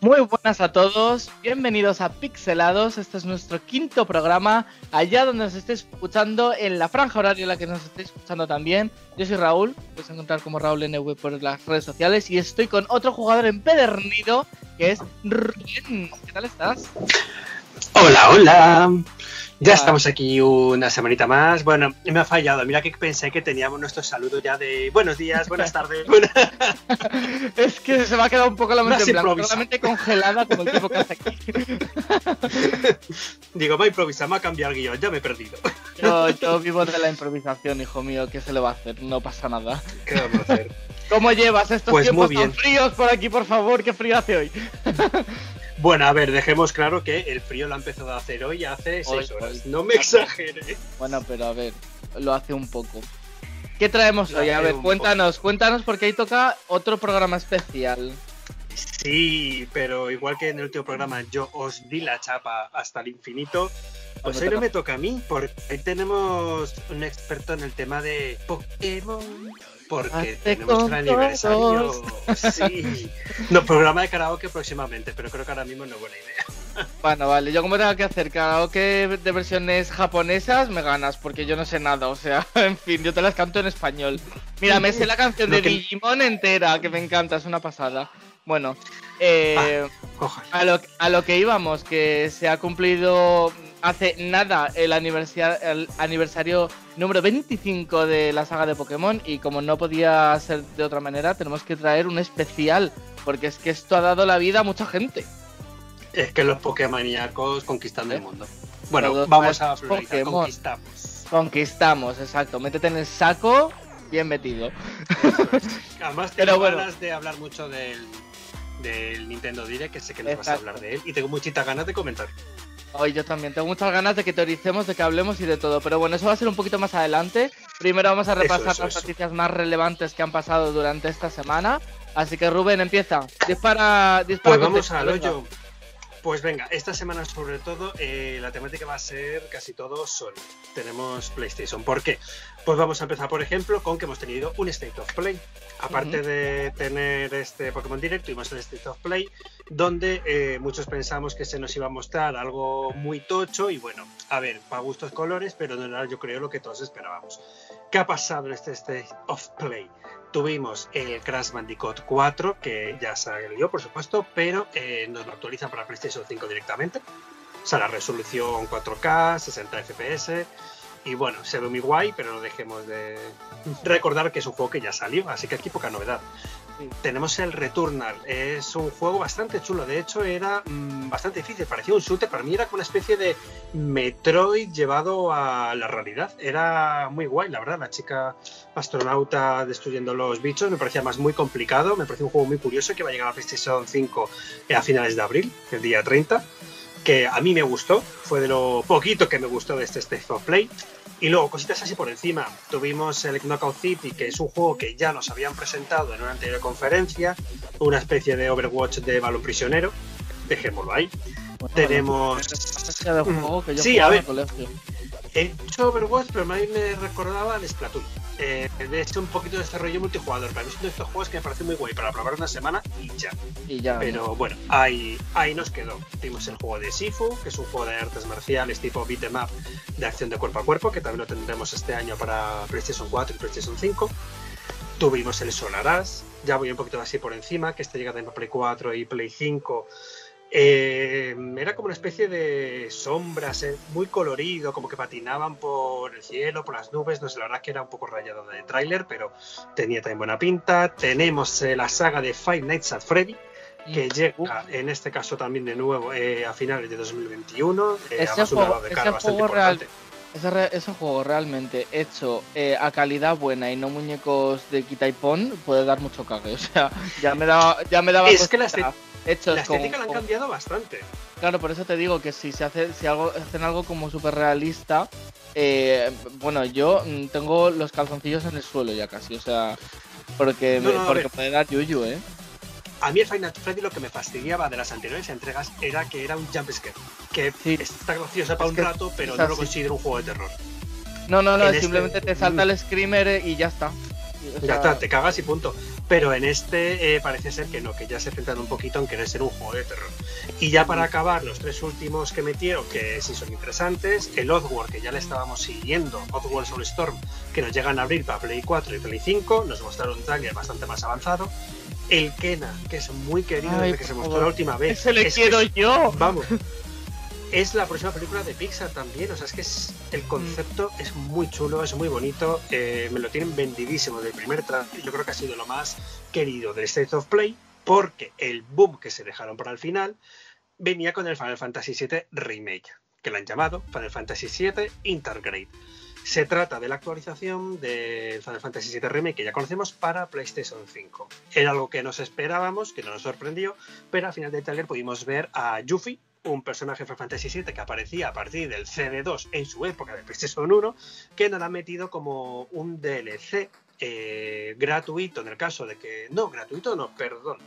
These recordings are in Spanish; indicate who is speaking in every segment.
Speaker 1: Muy buenas a todos, bienvenidos a Pixelados, este es nuestro quinto programa, allá donde nos estéis escuchando, en la franja horaria en la que nos estéis escuchando también. Yo soy Raúl, puedes encontrar como Raúl NV por las redes sociales y estoy con otro jugador empedernido que es Rubén. ¿Qué tal estás?
Speaker 2: Hola, hola. Ya estamos aquí una semanita más. Bueno, me ha fallado. Mira que pensé que teníamos nuestro saludo ya de buenos días, buenas tardes.
Speaker 1: es que se me ha quedado un poco la mente en blanco, totalmente congelada como el tipo que hace aquí.
Speaker 2: Digo, va a improvisar, me ha cambiado el guion, ya me he perdido.
Speaker 1: Yo, vivo de la improvisación, hijo mío, ¿qué se le va a hacer? No pasa nada.
Speaker 2: ¿Qué vamos a hacer?
Speaker 1: ¿Cómo llevas estos
Speaker 2: pues
Speaker 1: tiempos tan fríos por aquí, por favor? ¿Qué frío hace hoy?
Speaker 2: Bueno, a ver, dejemos claro que el frío lo ha empezado a hacer hoy hace seis horas. No me exagere.
Speaker 1: Bueno, pero a ver, lo hace un poco. ¿Qué traemos hoy? A ver, cuéntanos, cuéntanos porque ahí toca otro programa especial.
Speaker 2: Sí, pero igual que en el último programa yo os di la chapa hasta el infinito, pues hoy no me toca a mí, porque hoy tenemos un experto en el tema de Pokémon porque tenemos el aniversario. Sí. No, programa de karaoke próximamente, pero creo que ahora mismo no es buena idea.
Speaker 1: Bueno, vale, yo como tengo que hacer karaoke de versiones japonesas, me ganas, porque yo no sé nada, o sea, en fin, yo te las canto en español. Mira, me sé la canción de Digimon entera, que me encanta, es una pasada. Bueno, eh, ah, a, lo, a lo que íbamos, que se ha cumplido hace nada el aniversario, el aniversario número 25 de la saga de Pokémon y como no podía ser de otra manera, tenemos que traer un especial, porque es que esto ha dado la vida a mucha gente.
Speaker 2: Es que los Pokémoníacos conquistan el mundo. Bueno, vamos a conquistamos.
Speaker 1: Conquistamos, exacto. Métete en el saco, bien metido.
Speaker 2: Además tengo ganas de hablar mucho del, del Nintendo Direct, que sé que nos vas a hablar de él, y tengo muchitas ganas de comentar.
Speaker 1: Hoy yo también tengo muchas ganas de que teoricemos, de que hablemos y de todo. Pero bueno, eso va a ser un poquito más adelante. Primero vamos a repasar las noticias más relevantes que han pasado durante esta semana. Así que Rubén, empieza. Dispara, dispara.
Speaker 2: Pues vamos al hoyo. Pues venga, esta semana sobre todo eh, la temática va a ser casi todo Sony. Tenemos PlayStation. ¿Por qué? Pues vamos a empezar, por ejemplo, con que hemos tenido un State of Play. Aparte de tener este Pokémon Direct, tuvimos el State of Play, donde eh, muchos pensamos que se nos iba a mostrar algo muy tocho y bueno, a ver, para gustos colores, pero no era yo creo lo que todos esperábamos. ¿Qué ha pasado en este State of Play? Tuvimos el Crash Bandicoot 4, que ya salió, por supuesto, pero eh, nos lo actualizan para PlayStation 5 directamente. O sea, la resolución 4K, 60 FPS. Y bueno, se ve muy guay, pero no dejemos de recordar que es un juego que ya salió, así que aquí poca novedad tenemos el Returnal. Es un juego bastante chulo. De hecho, era mm, bastante difícil. Parecía un shooter. Para mí era como una especie de Metroid llevado a la realidad. Era muy guay, la verdad. La chica astronauta destruyendo los bichos me parecía más muy complicado. Me parecía un juego muy curioso que va a llegar a PlayStation 5 a finales de abril, el día 30. Que a mí me gustó. Fue de lo poquito que me gustó de este State of Play. Y luego, cositas así por encima. Tuvimos el Knockout City, que es un juego que ya nos habían presentado en una anterior conferencia, una especie de Overwatch de balón prisionero. Dejémoslo ahí. Tenemos. sí, a ver. He hecho Overwatch, pero a mí me recordaba el Splatoon. Eh, de hecho, un poquito de desarrollo multijugador. Para mí son de estos juegos que me parecen muy guay para probar una semana y ya.
Speaker 1: Y ya
Speaker 2: pero bueno, ahí, ahí nos quedó. Tuvimos el juego de Sifu, que es un juego de artes marciales tipo beat em up de acción de cuerpo a cuerpo, que también lo tendremos este año para PlayStation 4 y PlayStation 5. Tuvimos el Solaras, ya voy un poquito así por encima, que este llega de Play 4 y Play 5 eh, era como una especie de sombras, eh, muy colorido, como que patinaban por el cielo, por las nubes. No sé, la verdad que era un poco rayado de tráiler, pero tenía también buena pinta. Tenemos eh, la saga de Five Nights at Freddy, que llega en este caso también de nuevo a finales de 2021.
Speaker 1: ese juego, ese juego real, ese, juego realmente hecho a calidad buena y no muñecos de quita y pon puede dar mucho cague. O sea, ya me daba, ya me daba
Speaker 2: es que la, la estética la han cambiado bastante.
Speaker 1: Claro, por eso te digo que si se hace, si algo, hacen algo como súper realista, eh, bueno, yo mm, tengo los calzoncillos en el suelo ya casi, o sea, porque, porque puede dar yuyu, ¿eh?
Speaker 2: A mí el Final Freddy lo que me fastidiaba de las anteriores entregas era que era un jump scare, que está gracioso para un rato, pero no lo considero un juego de terror.
Speaker 1: No, no, no, este simplemente te salta el screamer y ya está.
Speaker 2: ya está, te cagas y punto. Pero en este eh, parece ser que no, que ya se centran un poquito en querer ser un juego de terror. Y ya para acabar, los tres últimos que metieron, que sí son interesantes, el Oddworld, que ya le estábamos siguiendo, Oddworld Soulstorm, que nos llegan a abrir para Play 4 y Play 5, nos mostraron un trailer bastante más avanzado. El Kena, que es muy querido desde que se mostró la última vez.
Speaker 1: ¡Ese le quiero yo!
Speaker 2: Vamos, es la próxima película de Pixar también. O sea, es que es, el concepto es muy chulo, es muy bonito. eh, me lo tienen vendidísimo del primer trailer. Yo creo que ha sido lo más querido del State of Play, porque el boom que se dejaron para el final venía con el Final Fantasy VII Remake, que lo han llamado Final Fantasy VII Intergrade. Se trata de la actualización del Final Fantasy VII Remake que ya conocemos para PlayStation 5. Era algo que nos esperábamos, que no nos sorprendió, pero al final del trailer pudimos ver a Yuffie, un personaje de Fantasy VII que aparecía a partir del CD2 en su época de PlayStation 1, que nos han metido como un DLC eh, gratuito en el caso de que... No, gratuito no, perdón.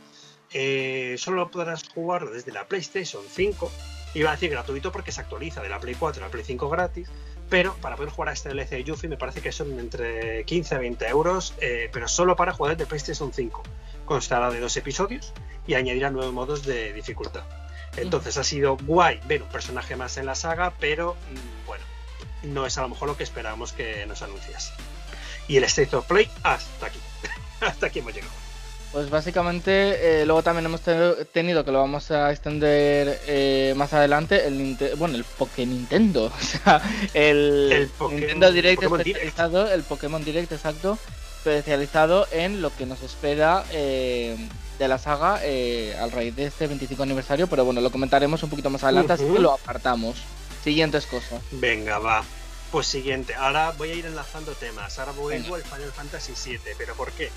Speaker 2: Eh, solo podrás jugarlo desde la PlayStation 5. Iba a decir gratuito porque se actualiza de la Play 4 a la Play 5 gratis, pero para poder jugar a este DLC de Yuffie me parece que son entre 15 a 20 euros, eh, pero solo para jugar de PlayStation 5. Constará de dos episodios y añadirá nuevos modos de dificultad. Entonces ha sido guay ver un personaje más en la saga, pero mm, bueno, no es a lo mejor lo que esperábamos que nos anunciase. Y el State of Play hasta aquí. hasta aquí hemos llegado.
Speaker 1: Pues básicamente, eh, luego también hemos te- tenido, que lo vamos a extender eh, más adelante, el bueno, el Poké Nintendo, o sea, el,
Speaker 2: El
Speaker 1: Nintendo Direct
Speaker 2: Pokémon Direct.
Speaker 1: especializado, el Pokémon Direct, exacto, especializado en lo que nos espera eh, de la saga eh, al raíz de este 25 aniversario, pero bueno, lo comentaremos un poquito más adelante, así
Speaker 2: Ujú.
Speaker 1: que lo apartamos. Siguientes cosas.
Speaker 2: Venga, va. Pues siguiente, ahora voy a ir enlazando temas. Ahora vuelvo
Speaker 1: Venga.
Speaker 2: al Final Fantasy VII, pero ¿por qué?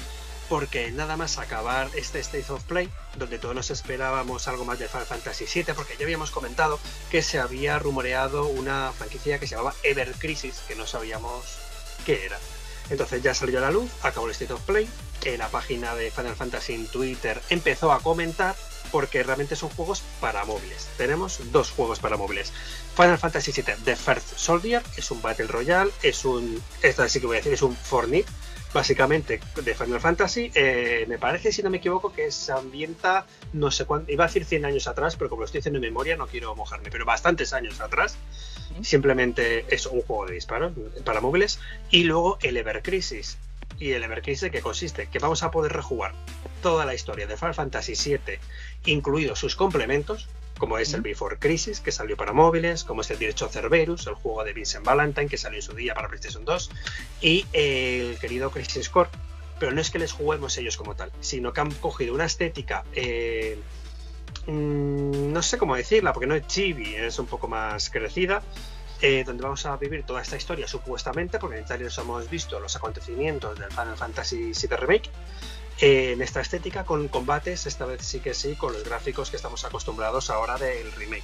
Speaker 2: Porque nada más acabar este State of Play, donde todos nos esperábamos algo más del Final Fantasy VII, porque ya habíamos comentado que se había rumoreado una franquicia que se llamaba Ever Crisis, que no sabíamos qué era. Entonces ya salió a la luz, acabó el State of Play, eh, la página de Final Fantasy en Twitter empezó a comentar porque realmente son juegos para móviles. Tenemos dos juegos para móviles. Final Fantasy VII The First Soldier es un Battle Royale, es un, esta sí que voy a decir, es un Fortnite, básicamente de Final Fantasy. Eh, me parece, si no me equivoco, que se ambienta, no sé cuánto, iba a decir 100 años atrás, pero como lo estoy diciendo en memoria no quiero mojarme, pero bastantes años atrás. Simplemente es un juego de disparos para móviles. Y luego el Ever Crisis. Y el Ever Crisis que consiste que vamos a poder rejugar toda la historia de Final Fantasy VII, incluidos sus complementos, como es el. Before Crisis, que salió para móviles, como es el Derecho Cerberus, el juego de Vincent Valentine, que salió en su día para PlayStation 2, y el querido Crisis Core. Pero no es que les juguemos ellos como tal, sino que han cogido una estética, eh, mm, no sé cómo decirla, porque no es chibi, es un poco más crecida, eh, donde vamos a vivir toda esta historia supuestamente, porque en el trailer hemos visto los acontecimientos del Final Fantasy VII Remake, eh, en esta estética con combates, esta vez sí que sí, con los gráficos que estamos acostumbrados ahora del remake.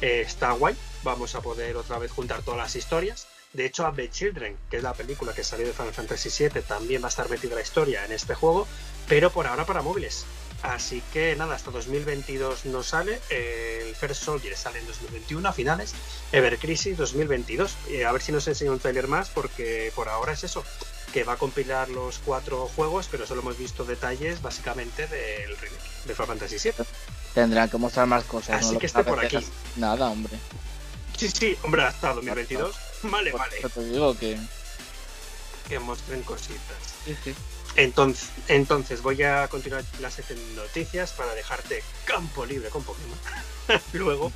Speaker 2: Eh, está guay, vamos a poder otra vez juntar todas las historias. De hecho, Abbe Children, que es la película que salió de Final Fantasy VII, también va a estar metida la historia en este juego, pero por ahora para móviles. Así que nada, hasta 2022 no sale. eh, el First Soldier sale en 2021 a finales. Ever Crisis 2022. Eh, a ver si nos enseña un trailer más, porque por ahora es eso que va a compilar los cuatro juegos, pero solo hemos visto detalles básicamente del remake de Final Fantasy VII.
Speaker 1: Tendrán que mostrar más cosas.
Speaker 2: Así que esté por aquí.
Speaker 1: Nada, hombre.
Speaker 2: Sí, sí, hombre, hasta 2022. Vale,
Speaker 1: Por
Speaker 2: vale,
Speaker 1: te digo que.
Speaker 2: que muestren cositas.
Speaker 1: Sí, sí.
Speaker 2: Entonces, entonces voy a continuar la sección de noticias para dejarte campo libre con Pokémon. Luego,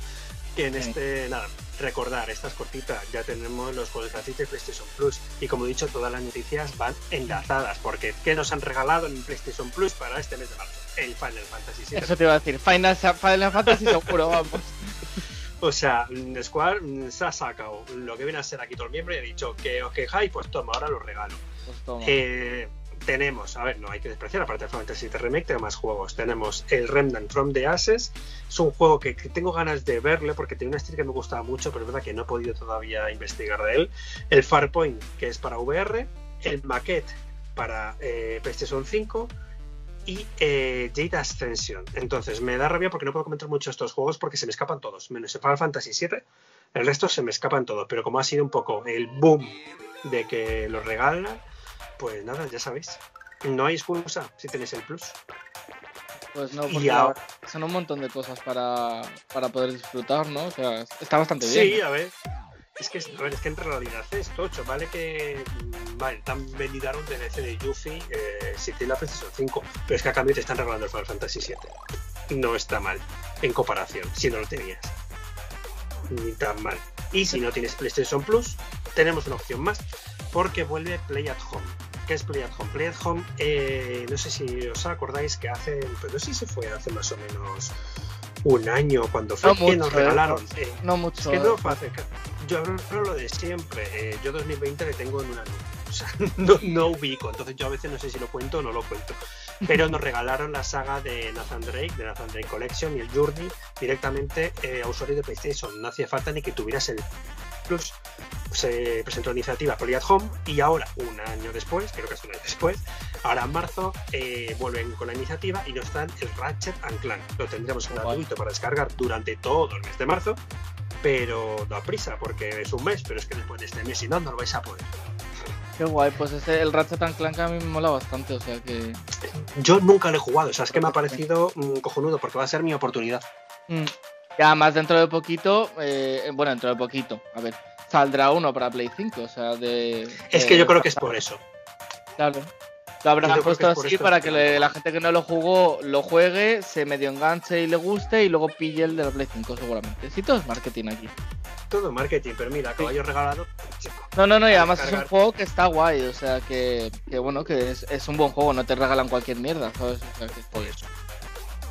Speaker 2: que en
Speaker 1: Sí.
Speaker 2: este, nada, recordar, estas cortitas, ya tenemos los juegos gratuitos de PlayStation Plus. Y como he dicho, todas las noticias van enlazadas, porque ¿qué nos han regalado en PlayStation Plus para este mes de marzo? El Final Fantasy VII.
Speaker 1: Eso te iba a decir. Final, Final Fantasy seguro, vamos.
Speaker 2: O sea, Square se ha sacado lo que viene a ser aquí todo el miembro y ha dicho que os quejáis, pues toma, ahora lo regalo.
Speaker 1: Pues toma.
Speaker 2: Eh, tenemos, a ver, no hay que despreciar, aparte de Final Fantasy VII Remake, tenemos más juegos. Tenemos el Remnant from the Ashes, es un juego que, tengo ganas de verle porque tiene una estética que me gustaba mucho, pero es verdad que no he podido todavía investigar de él. El Farpoint, que es para VR, el Maquette para eh, PlayStation 5 y eh, Jade Ascension. Entonces, me da rabia porque no puedo comentar mucho estos juegos porque se me escapan todos, menos el Final Fantasy VII. El resto se me escapan todos, pero como ha sido un poco el boom de que los regalan, pues nada, ya sabéis. No hay excusa si tienes el Plus.
Speaker 1: Pues no, porque son un montón de cosas para, para poder disfrutar, ¿no? O sea, está bastante bien.
Speaker 2: Sí, a ver. Es que, a ver, es que en realidad es tocho, ¿vale? Que mm, vale, están vendiendo un DLC de Yuffie eh, si tiene la PlayStation 5, pero es que a cambio te están regalando el Final Fantasy VII. No está mal en comparación, si no lo tenías. Ni tan mal. Y si no tienes PlayStation Plus, tenemos una opción más, porque vuelve Play at Home. ¿Qué es Play at Home? Play at Home, eh, no sé si os acordáis que hace, pero no sé si se fue hace más o menos un año cuando fue que nos ¿eh? regalaron.
Speaker 1: Eh, no mucho.
Speaker 2: Es que no yo hablo lo de siempre. Eh, yo 2020 le tengo en una O sea, no, no, ubico. Entonces yo a veces no sé si lo cuento o no lo cuento. Pero nos regalaron la saga de Nathan Drake, de Nathan Drake Collection y el Journey directamente a usuarios de PlayStation. No hacía falta ni que tuvieras el Plus se presentó la iniciativa Poly at Home y ahora, un año después, creo que es un año después, ahora en marzo eh, vuelven con la iniciativa y nos dan el Ratchet and Clank. Lo tendremos gratuito para descargar durante todo el mes de marzo, pero da prisa porque es un mes, pero es que después de este mes y no, no lo vais a poder.
Speaker 1: Qué guay, pues ese, el Ratchet and Clank a mí me mola bastante, o sea que...
Speaker 2: Yo nunca lo he jugado, o sea, es que me ha parecido mm, cojonudo porque va a ser mi oportunidad.
Speaker 1: Mm. Y además dentro de poquito, eh, bueno, dentro de poquito, a ver, saldrá uno para Play 5, o sea, de...
Speaker 2: Es que yo creo que es por eso.
Speaker 1: Claro. Lo habrán puesto así para que la gente que no lo jugó lo juegue, se medio enganche y le guste y luego pille el de la Play 5 seguramente. Sí, todo es marketing aquí.
Speaker 2: Todo marketing, pero mira, caballo regalado.
Speaker 1: No, no, no, y además es un juego que está guay, o sea, que, que bueno, que es, es, un buen juego, no te regalan cualquier mierda, ¿sabes? O sea, que,
Speaker 2: por eso.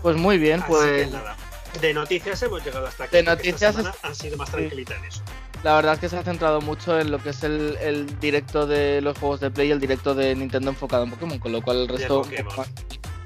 Speaker 1: Pues muy bien, pues...
Speaker 2: nada. De noticias hemos llegado hasta aquí.
Speaker 1: De noticias
Speaker 2: han sido más tranquilitas en eso.
Speaker 1: La verdad es que se ha centrado mucho en lo que es el, el, directo de los juegos de Play y el directo de Nintendo enfocado en Pokémon, con lo cual el resto.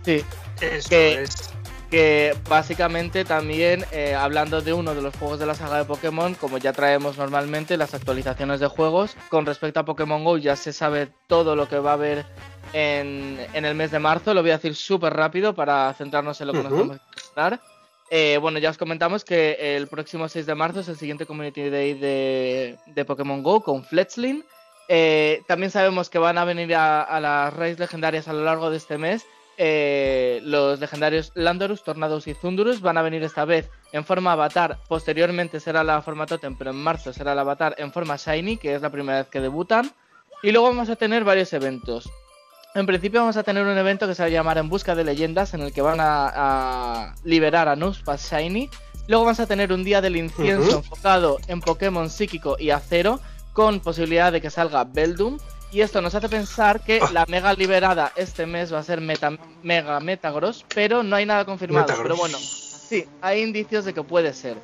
Speaker 1: Sí.
Speaker 2: Eso
Speaker 1: que,
Speaker 2: es.
Speaker 1: que básicamente también, eh, hablando de uno de los juegos de la saga de Pokémon, como ya traemos normalmente, las actualizaciones de juegos, con respecto a Pokémon Go ya se sabe todo lo que va a haber en, en el mes de marzo. Lo voy a decir súper rápido para centrarnos en lo que nos vamos a hablar. Eh, bueno, ya os comentamos que el próximo 6 de marzo es el siguiente Community Day de, Pokémon Go con Fletchling. Eh, también sabemos que van a venir a, las raíces legendarias a lo largo de este mes. Eh, los legendarios Landorus, Tornados y Zundurus van a venir esta vez en forma avatar. Posteriormente será la forma Totem, pero en marzo será el avatar en forma Shiny, que es la primera vez que debutan. Y luego vamos a tener varios eventos. En principio vamos a tener un evento que se va a llamar En Busca de Leyendas, en el que van a, liberar a Nuzpas Shiny. Luego vamos a tener un día del incienso enfocado en Pokémon psíquico y acero, con posibilidad de que salga Beldum. Y esto nos hace pensar que ah. la mega liberada este mes va a ser meta, Mega Metagross, pero no hay nada confirmado. Pero bueno, sí, hay indicios de que puede ser.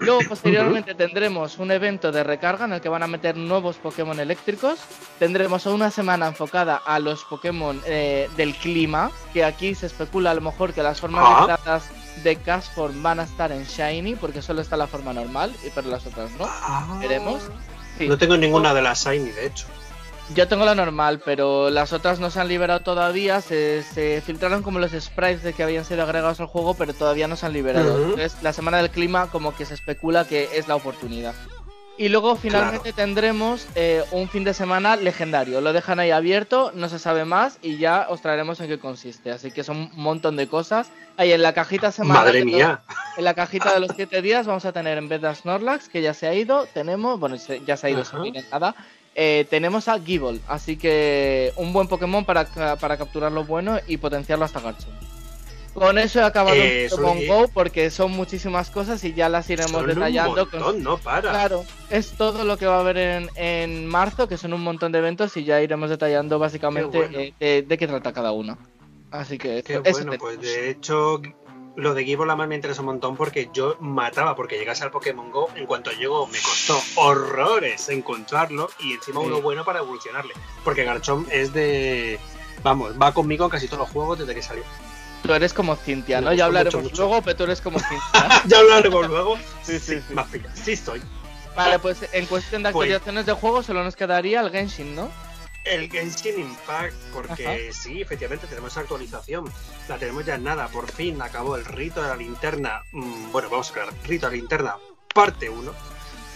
Speaker 1: Luego, posteriormente, tendremos un evento de recarga en el que van a meter nuevos Pokémon eléctricos. Tendremos una semana enfocada a los Pokémon eh, del clima, que aquí se especula a lo mejor que las formas ah. de Cashform van a estar en Shiny, porque solo está la forma normal, y pero las otras no. Ah. Veremos.
Speaker 2: No tengo ninguna de las Shiny, de hecho.
Speaker 1: Yo tengo la normal, pero las otras no se han liberado todavía. Se, filtraron como los sprites de que habían sido agregados al juego, pero todavía no se han liberado. Entonces, la semana del clima, como que se especula que es la oportunidad. Y luego finalmente tendremos eh, un fin de semana legendario. Lo dejan ahí abierto, no se sabe más y ya os traeremos en qué consiste. Así que son un montón de cosas. Ahí en la cajita semanal.
Speaker 2: Madre mía.
Speaker 1: En la cajita de los 7 días vamos a tener en vez de Snorlax, que ya se ha ido, tenemos, bueno, ya se ha ido sin nada, eh, tenemos a Gible, así que un buen Pokémon para, para capturar lo bueno y potenciarlo hasta Garchomp. Con eso he acabado eh, Pokémon Go porque son muchísimas cosas y ya las iremos detallando.
Speaker 2: no para.
Speaker 1: Claro, es todo lo que va a haber en, en, marzo, que son un montón de eventos y ya iremos detallando básicamente eh, de, qué trata cada uno. Así que
Speaker 2: Qué bueno, pues de hecho lo de más me interesa un montón porque yo mataba porque llegase al Pokémon Go. En cuanto llego, me costó horrores encontrarlo y encima uno bueno para evolucionarle. Porque Garchomp es de. Vamos, va conmigo en casi todos los juegos desde que salió.
Speaker 1: Tú eres como Cintia, ¿no? Ya hablaremos luego, pero tú eres como Cintia.
Speaker 2: ya hablaremos luego. Sí, sí, sí. Más sí estoy.
Speaker 1: Vale, pues en cuestión de pues actualizaciones de juego solo nos quedaría el Genshin, ¿no?
Speaker 2: El Genshin Impact, porque sí, efectivamente tenemos actualización. La tenemos ya en nada. Por fin acabó el rito de la linterna. Mm, bueno, vamos a ver, rito de la linterna, parte 1.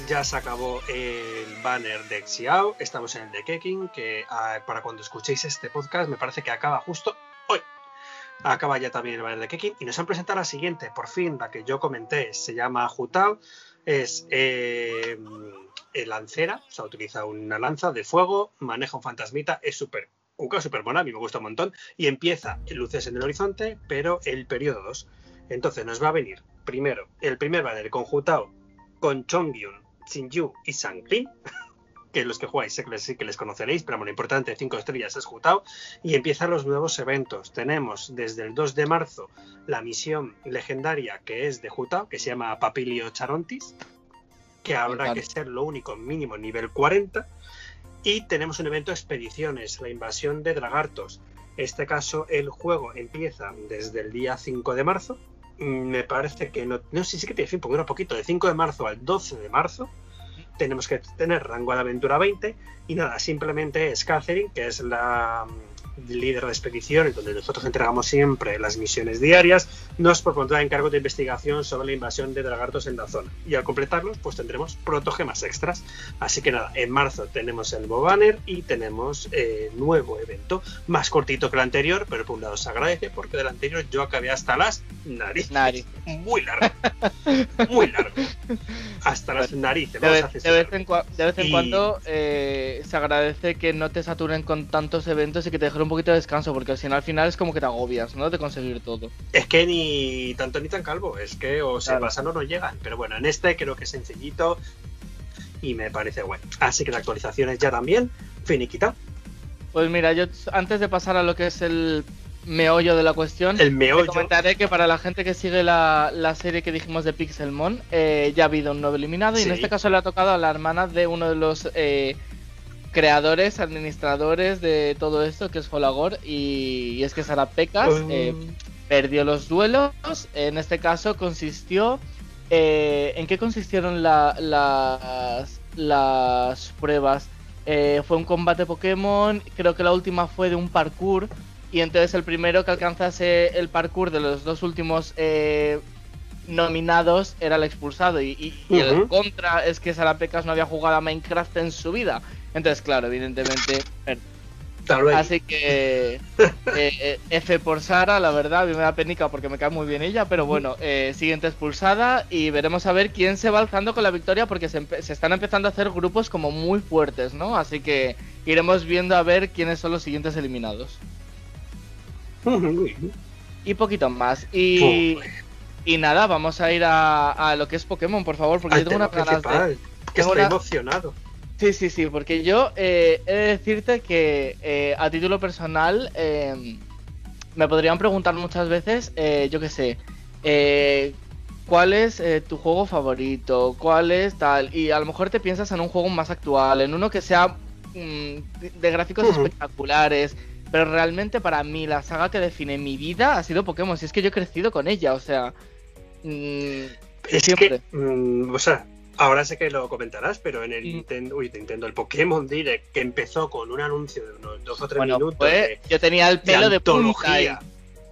Speaker 2: ya se acabó el banner de Xiao, estamos en el de Keking, que ah, para cuando escuchéis este podcast me parece que acaba justo hoy. Acaba ya también el banner de Keking y nos han presentado la siguiente, por fin, la que yo comenté, se llama Jutao, es eh, lancera, o sea, utiliza una lanza de fuego, maneja un fantasmita, es súper cuca, súper buena, a mí me gusta un montón, y empieza luces en el horizonte, pero el periodo 2. Entonces nos va a venir primero el primer banner con Jutao, con Chongyun, Yu y Sanklin, que los que jugáis sé que les, conoceréis, pero lo importante, 5 estrellas es Jutao, y empiezan los nuevos eventos. Tenemos desde el 2 de marzo la misión legendaria que es de Jutao, que se llama Papilio Charontis, que habrá que ser lo único mínimo nivel 40. Y tenemos un evento expediciones, la invasión de Dragartos. En este caso, el juego empieza desde el día 5 de marzo. Mm, me parece que no, no sé si que tiene fin, porque un poquito, de 5 de marzo al 12 de marzo. Tenemos que tener rango de aventura 20. Y nada, simplemente es Catherine, que es la líder de expedición, donde nosotros entregamos siempre las misiones diarias, nos propondrá encargo de investigación sobre la invasión de dragartos en la zona. Y al completarlos, pues tendremos protogemas extras. Así que nada, en marzo tenemos el Banner y tenemos eh, nuevo evento, más cortito que el anterior, pero por un lado se agradece porque del anterior yo acabé hasta las narices. Muy largo. muy largo. Hasta las narices.
Speaker 1: De, vez, en, cuando eh, se agradece que no te saturen con tantos eventos y que te dejen un poquito de descanso, porque si no al final es como que te agobias, ¿no? De conseguir todo.
Speaker 2: Es que ni tanto ni tan calvo, es que o se pasan o no llegan. Pero bueno, en este creo que es sencillito y me parece bueno. Así que la actualización es ya también finiquita.
Speaker 1: Pues mira, yo antes de pasar a lo que es el meollo de la cuestión,
Speaker 2: el meollo.
Speaker 1: comentaré que para la gente que sigue la, serie que dijimos de Pixelmon, eh, ya ha habido un nuevo eliminado y en este caso le ha tocado a la hermana de uno de los eh, creadores, administradores de todo esto, que es Folagor, y, es que Sara Pecas eh, perdió los duelos. En este caso consistió. Eh, ¿En qué consistieron las, las pruebas? Eh, fue un combate Pokémon, creo que la última fue de un parkour. Y entonces el primero que alcanzase el parkour de los dos últimos nominados era el expulsado. Y, el contra es que Sara Pecas no había jugado a Minecraft en su vida. Entonces, claro, evidentemente. Así que eh, eh, F por Sara, la verdad, a mí me da penica porque me cae muy bien ella, pero bueno, eh, siguiente expulsada y veremos a ver quién se va alzando con la victoria porque se, se, están empezando a hacer grupos como muy fuertes, ¿no? Así que iremos viendo a ver quiénes son los siguientes eliminados. y poquito más. Y, y nada, vamos a ir a, lo que es Pokémon, por favor, porque yo tengo una ganas
Speaker 2: de... Que estoy emocionado.
Speaker 1: Sí, sí, sí, porque yo eh, he de decirte que eh, a título personal em, me podrían preguntar muchas veces, eh, yo qué sé, ¿cuál es tu juego favorito? ¿Cuál es tal? Y a lo mejor te piensas en un juego más actual, en uno que sea mm, de gráficos espectaculares, pero realmente para mí la saga que define mi vida ha sido Pokémon, si es que yo he crecido con ella, o sea...
Speaker 2: Mm, es siempre. que, mm, o sea, Ahora sé que lo comentarás, pero en el Nintendo, uy, Nintendo, el Pokémon Direct, que empezó con un anuncio de unos dos o tres minutos.
Speaker 1: Pues, yo tenía el pelo de, punta.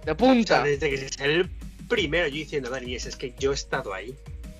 Speaker 1: de punta.
Speaker 2: desde que es el primero, yo diciendo, Dani, es, que yo he estado ahí.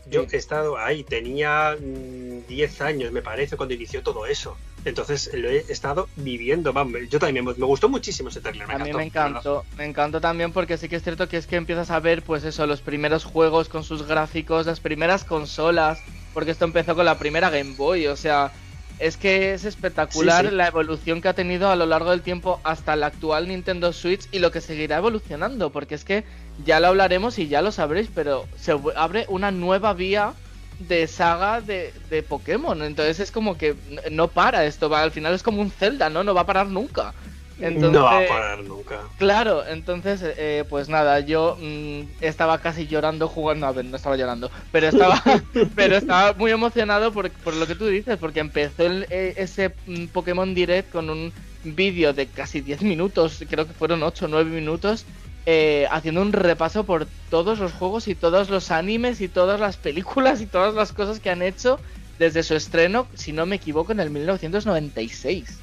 Speaker 2: Yo he estado ahí, tenía 10 mm, años, me parece, cuando inició todo eso. Entonces lo he estado viviendo. yo también me, gustó muchísimo ese trailer.
Speaker 1: a mí me encantó. Me encantó también porque sí que es cierto que es que empiezas a ver, pues eso, los primeros juegos con sus gráficos, las primeras consolas porque esto empezó con la primera Game Boy, o sea, es que es espectacular la evolución que ha tenido a lo largo del tiempo hasta la actual Nintendo Switch y lo que seguirá evolucionando, porque es que ya lo hablaremos y ya lo sabréis, pero se abre una nueva vía de saga de, de Pokémon, entonces es como que no para esto, va, al final es como un Zelda, ¿no? No va a parar nunca
Speaker 2: no va a parar nunca.
Speaker 1: Claro, entonces, eh, pues nada, yo mm, estaba casi llorando jugando. A ver, no estaba llorando, pero estaba, pero estaba muy emocionado por, lo que tú dices, porque empezó eh, ese mm, Pokémon Direct con un vídeo de casi 10 minutos, creo que fueron 8 o 9 minutos, eh, haciendo un repaso por todos los juegos y todos los animes y todas las películas y todas las cosas que han hecho desde su estreno, si no me equivoco, en el 1996.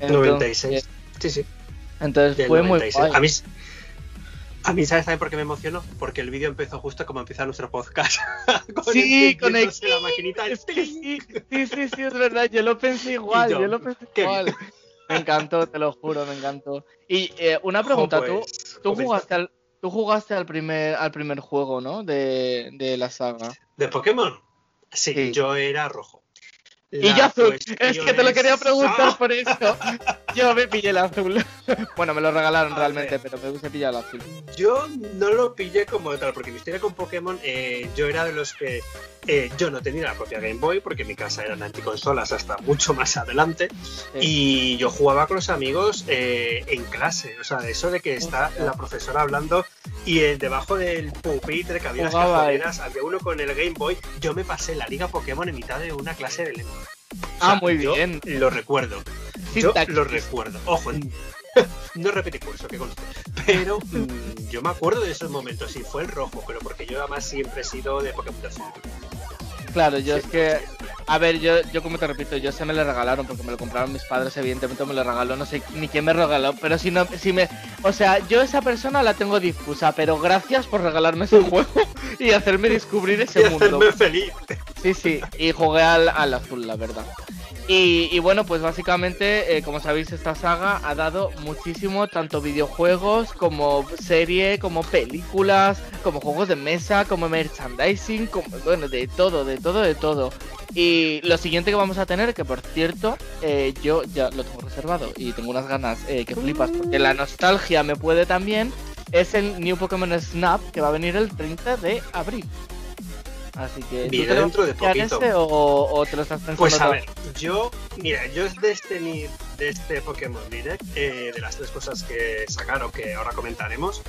Speaker 2: 96. Sí, sí.
Speaker 1: Entonces fue muy
Speaker 2: A mí, A mí, ¿sabes también por qué me emocionó? Porque el vídeo empezó justo como empieza nuestro podcast.
Speaker 1: con sí, con el...
Speaker 2: la maquinita.
Speaker 1: Sí, sí, sí, sí, es verdad. Yo lo pensé igual. Yo, lo pensé igual. Me encantó, te lo juro, me encantó. Y eh, una pregunta, tú, pues, tú jugaste al, tú jugaste al primer, al primer juego, ¿no? De, de la saga.
Speaker 2: ¿De Pokémon? sí, yo era rojo
Speaker 1: y yo azul. Es que te lo quería preguntar por eso. Yo me pillé el azul. bueno, me lo regalaron realmente, pero me gusta pillar el azul.
Speaker 2: Yo no lo pillé como tal, porque mi historia con Pokémon, eh, yo era de los que. Eh, yo no tenía la propia Game Boy, porque en mi casa eran anticonsolas hasta mucho más adelante. Y yo jugaba con los amigos eh, en clase. O sea, eso de que está la profesora hablando y debajo del pupitre que había las cajoneras, había uno con el Game Boy. Yo me pasé la Liga Pokémon en mitad de una clase de lengua.
Speaker 1: Ah, muy bien.
Speaker 2: Lo recuerdo. yo lo recuerdo. Ojo, no repetí curso, que conste. Pero mm, yo me acuerdo de esos momentos y fue el rojo, pero porque yo además siempre he sido de Pokémon
Speaker 1: Claro, yo es que. A ver, yo, yo como te repito, yo se me le regalaron porque me lo compraron mis padres, evidentemente me lo regaló, no sé ni quién me regaló, pero si no, si me. O sea, yo esa persona la tengo difusa, pero gracias por regalarme ese juego y hacerme descubrir ese
Speaker 2: y
Speaker 1: mundo.
Speaker 2: Hacerme feliz.
Speaker 1: Sí, sí, y jugué al, al azul, la verdad. Y, bueno, pues básicamente, eh, como sabéis, esta saga ha dado muchísimo, tanto videojuegos como serie, como películas, como juegos de mesa, como merchandising, como, bueno, de todo, de todo, de todo. Y lo siguiente que vamos a tener, que por cierto, eh, yo ya lo tengo reservado y tengo unas ganas eh, que flipas, porque la nostalgia me puede también, es el New Pokémon Snap, que va a venir el 30 de abril. Así que.
Speaker 2: Viene dentro de poquito.
Speaker 1: o, te lo estás pensando?
Speaker 2: Pues a ver, yo, mira, yo de este, de este Pokémon Direct, eh, de las tres cosas que sacaron, que ahora comentaremos,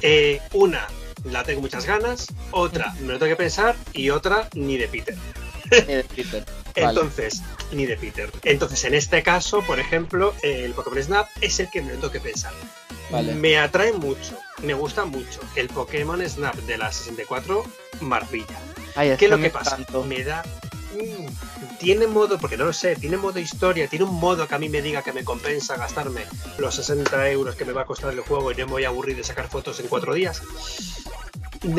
Speaker 2: eh, una la tengo muchas ganas, otra me lo tengo que pensar y otra ni de Peter.
Speaker 1: Ni de Peter.
Speaker 2: Entonces, ni de Peter. Entonces, en este caso, por ejemplo, el Pokémon Snap es el que me tengo que pensar. Me atrae mucho, me gusta mucho el Pokémon Snap de la 64 Maravilla. ¿Qué es lo que pasa? Me da. Mm, tiene modo, porque no lo sé, tiene modo historia, tiene un modo que a mí me diga que me compensa gastarme los 60 euros que me va a costar el juego y no me voy a aburrir de sacar fotos en cuatro días.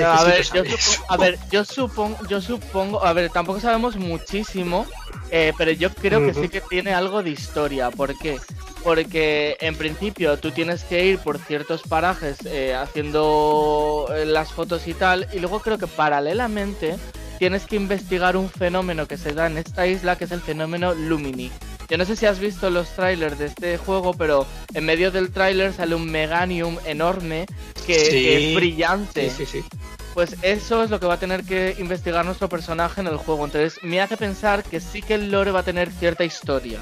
Speaker 1: A ver, yo supongo, a ver, yo supongo, yo supongo, a ver, tampoco sabemos muchísimo, eh, pero yo creo que sí que tiene algo de historia. ¿Por qué? porque en principio tú tienes que ir por ciertos parajes eh, haciendo eh, las fotos y tal, y luego creo que paralelamente tienes que investigar un fenómeno que se da en esta isla, que es el fenómeno Lumini. Yo no sé si has visto los trailers de este juego, pero en medio del trailer sale un Meganium enorme que, es brillante.
Speaker 2: Sí, sí, sí.
Speaker 1: Pues eso es lo que va a tener que investigar nuestro personaje en el juego. Entonces me hace pensar que sí que el lore va a tener cierta historia.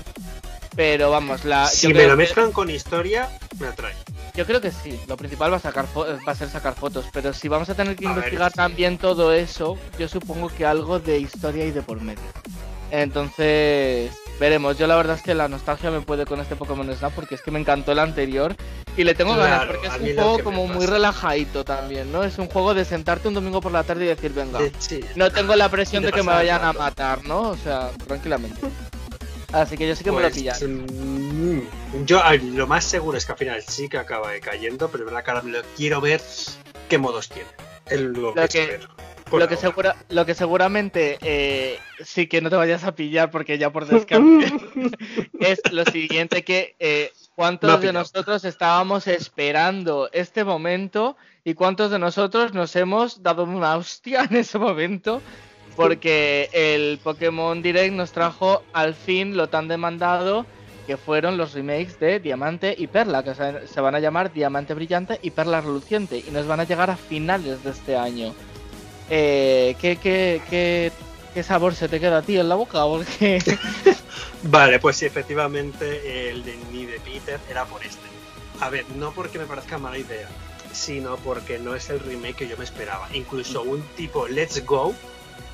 Speaker 1: Pero vamos, la.
Speaker 2: Si me lo mezclan con historia, me atrae.
Speaker 1: Yo creo que sí. Lo principal va a, sacar va a ser sacar fotos. Pero si vamos a tener que investigar también todo eso, yo supongo que algo de historia y de por medio. Entonces, veremos. Yo la verdad es que la nostalgia me puede con este Pokémon Snap porque es que me encantó el anterior. Y le tengo ganas porque es un juego como muy relajadito también, ¿no? Es un juego de sentarte un domingo por la tarde y decir, venga, no tengo la presión de, de que me vayan a matar, ¿no? O sea, tranquilamente. Así que yo sí que me lo pillan. Pues,
Speaker 2: mm, yo lo más seguro es que al final sí que acaba cayendo, pero la cara me lo quiero ver qué modos tiene. lo, que,
Speaker 1: lo, que segura, lo que seguramente eh, sí que no te vayas a pillar porque ya por descarte es lo siguiente que eh, cuántos de nosotros estábamos esperando este momento y cuántos de nosotros nos hemos dado una hostia en ese momento porque el Pokémon Direct nos trajo al fin lo tan demandado que fueron los remakes de Diamante y Perla, que se van a llamar Diamante Brillante y Perla Reluciente, y nos van a llegar a finales de este año. Eh, ¿qué, qué, sabor se te queda a ti en la boca?
Speaker 2: vale, pues sí, efectivamente el de Ni de Peter era por este. A ver, no porque me parezca mala idea, sino porque no es el remake que yo me esperaba. Incluso un tipo Let's Go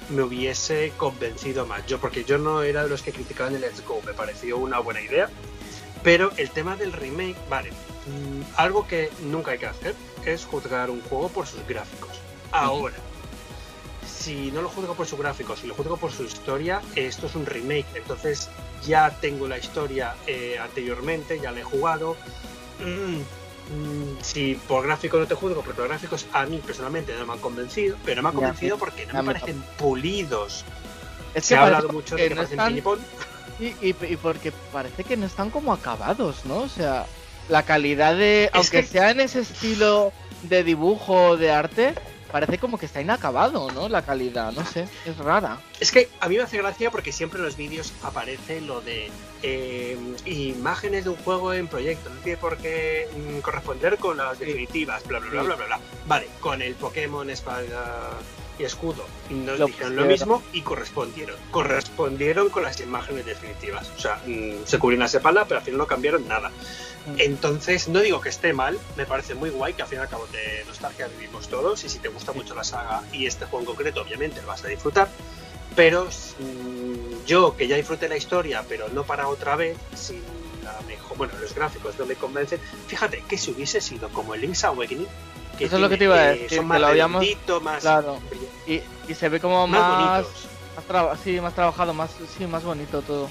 Speaker 2: me hubiese convencido más. Yo, porque yo no era de los que criticaban el Let's Go, me pareció una buena idea. Pero el tema del remake, vale, mm, algo que nunca hay que hacer es juzgar un juego por sus gráficos. Ahora, si no lo juzgo por sus gráficos, si lo juzgo por su historia, esto es un remake. Entonces ya tengo la historia eh, anteriormente, ya la he jugado. Mm, mm, si por gráfico no te juzgo, porque los gráficos a mí personalmente no me han convencido, pero no me han convencido porque no me parecen pulidos.
Speaker 1: Es Se ha hablado mucho de que, parecen están... y, y, porque parece que no están como acabados, ¿no? O sea, la calidad de. aunque sea en ese estilo de dibujo de arte, parece como que está inacabado, ¿no? La calidad, no sé, es rara.
Speaker 2: Es que a mí me hace gracia porque siempre en los vídeos aparece lo de eh, imágenes de un juego en proyecto, no tiene por qué mm, corresponder con las definitivas, bla, bla, bla, bla, bla, bla. Vale, con el Pokémon Espada y Escudo nos dijeron lo mismo y correspondieron. Correspondieron con las imágenes definitivas. O sea, mm, se cubrieron la sepala, pero al final no cambiaron nada. Entonces, no digo que esté mal, me parece muy guay que al fin y al cabo de nostalgia vivimos todos y si te gusta mucho la saga y este juego en concreto, obviamente lo vas a disfrutar. Pero mm, yo que ya disfruté la historia, pero no para otra vez, sin la mejor, bueno, los gráficos no me convencen, fíjate que si hubiese sido como el Link's Awakening,
Speaker 1: que Eso es lo que te iba a decir, que lo habíamos... más claro. Y, y, se ve como más, más, sí, más trabajado, más, sí, más bonito todo.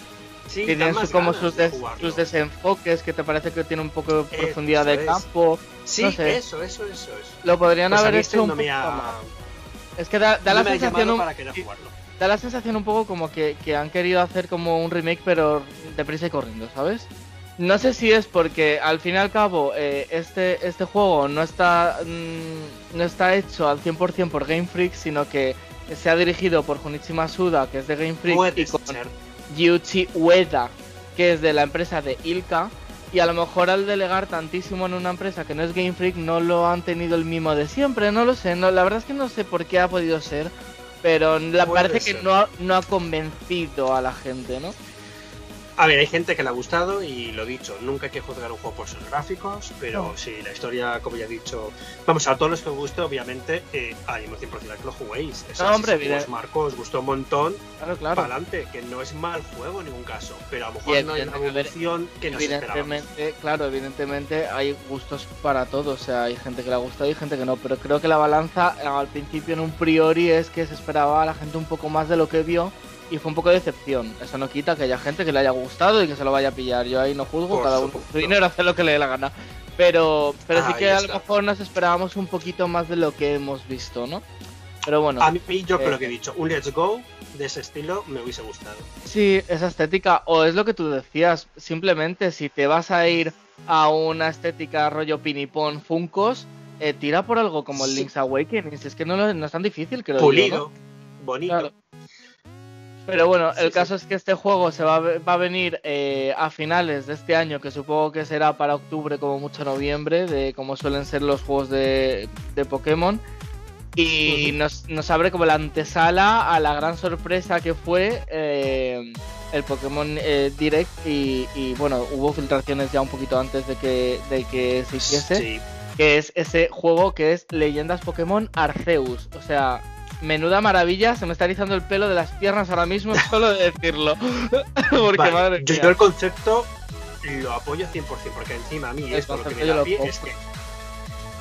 Speaker 1: Sí, que tiene como sus, sus, desenfoques, que te parece que tiene un poco de profundidad de campo.
Speaker 2: Sí, eso, eso, eso, eso.
Speaker 1: Lo podrían pues haber hecho un Es que da, da la sensación da la sensación un poco como que, que, han querido hacer como un remake pero deprisa y corriendo, ¿sabes? No sé si es porque al fin y al cabo eh, este, este juego no está, mm, no está hecho al 100% por Game Freak, sino que se ha dirigido por Junichi Masuda, que es de Game Freak, y con, Yuchi Ueda, que es de la empresa de Ilka. Y a lo mejor al delegar tantísimo en una empresa que no es Game Freak, no lo han tenido el mismo de siempre, no lo sé. No, la verdad es que no sé por qué ha podido ser, pero la parece que no, no ha convencido a la gente, ¿no?
Speaker 2: A ver, hay gente que le ha gustado y lo dicho, nunca hay que juzgar un juego por sus gráficos, pero sí, la historia, como ya he dicho, vamos, a todos los que os guste, obviamente, eh, hay 100% que lo juguéis.
Speaker 1: no, hombre,
Speaker 2: marcó, os gustó un montón,
Speaker 1: claro, claro.
Speaker 2: para adelante, que no es mal juego en ningún caso, pero a lo mejor no hay una evolución que nos
Speaker 1: Evidentemente, claro, evidentemente hay gustos para todos, o sea, hay gente que le ha gustado y gente que no, pero creo que la balanza al principio en un priori es que se esperaba a la gente un poco más de lo que vio y fue un poco de decepción. Eso no quita que haya gente que le haya gustado y que se lo vaya a pillar. Yo ahí no juzgo, cada uno su dinero hace lo que le dé la gana. Pero, pero sí que a lo mejor nos esperábamos un poquito más de lo que hemos visto, ¿no? Pero bueno.
Speaker 2: A mí, yo creo que he dicho, un Let's Go de ese estilo me hubiese gustado.
Speaker 1: Sí, esa estética, o es lo que tú decías, simplemente si te vas a ir a una estética rollo pinipón Funcos, eh, tira por algo como el Link's Awakening. Es que no, no, es tan difícil que lo
Speaker 2: Pulido, bonito.
Speaker 1: Pero bueno, el caso es que este juego se va, a venir eh, a finales de este año, que supongo que será para octubre, como mucho noviembre, de como suelen ser los juegos de, Pokémon. Y nos, abre como la antesala a la gran sorpresa que fue eh, el Pokémon eh, Direct. Y, bueno, hubo filtraciones ya un poquito antes de que, de que se hiciese. Que es ese juego que es Leyendas Pokémon Arceus. O sea, menuda maravilla, se me está erizando el pelo de las piernas ahora mismo solo de decirlo.
Speaker 2: porque madre yo, el concepto lo apoyo 100%, porque encima a mí esto lo que me da pie es que,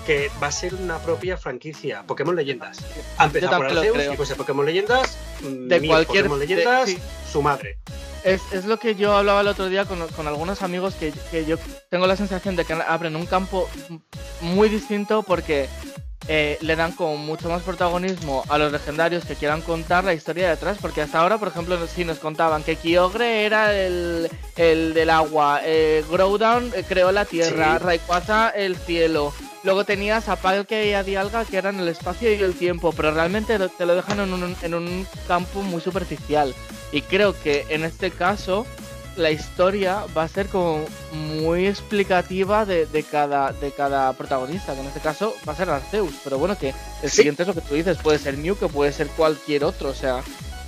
Speaker 2: que, va a ser una propia franquicia, Pokémon Leyendas. Ha empezado por Arceus y pues Pokémon Leyendas,
Speaker 1: mm, de cualquier
Speaker 2: Pokémon Leyendas, su madre.
Speaker 1: Es, es, lo que yo hablaba el otro día con, con algunos amigos que, que yo tengo la sensación de que abren un campo muy distinto porque eh, le dan como mucho más protagonismo a los legendarios que quieran contar la historia de atrás, porque hasta ahora, por ejemplo, si nos contaban que Kyogre era el, el del agua, eh, Growdown eh, creó la tierra, Rayquaza el cielo, luego tenías a Palkia y a Dialga que eran el espacio y el tiempo, pero realmente te lo dejan en un, en un campo muy superficial. Y creo que en este caso la historia va a ser como muy explicativa de, cada, de cada protagonista, que en este caso va a ser Arceus, pero bueno, que el siguiente es lo que tú dices, puede ser Mew, que puede ser cualquier otro, o sea,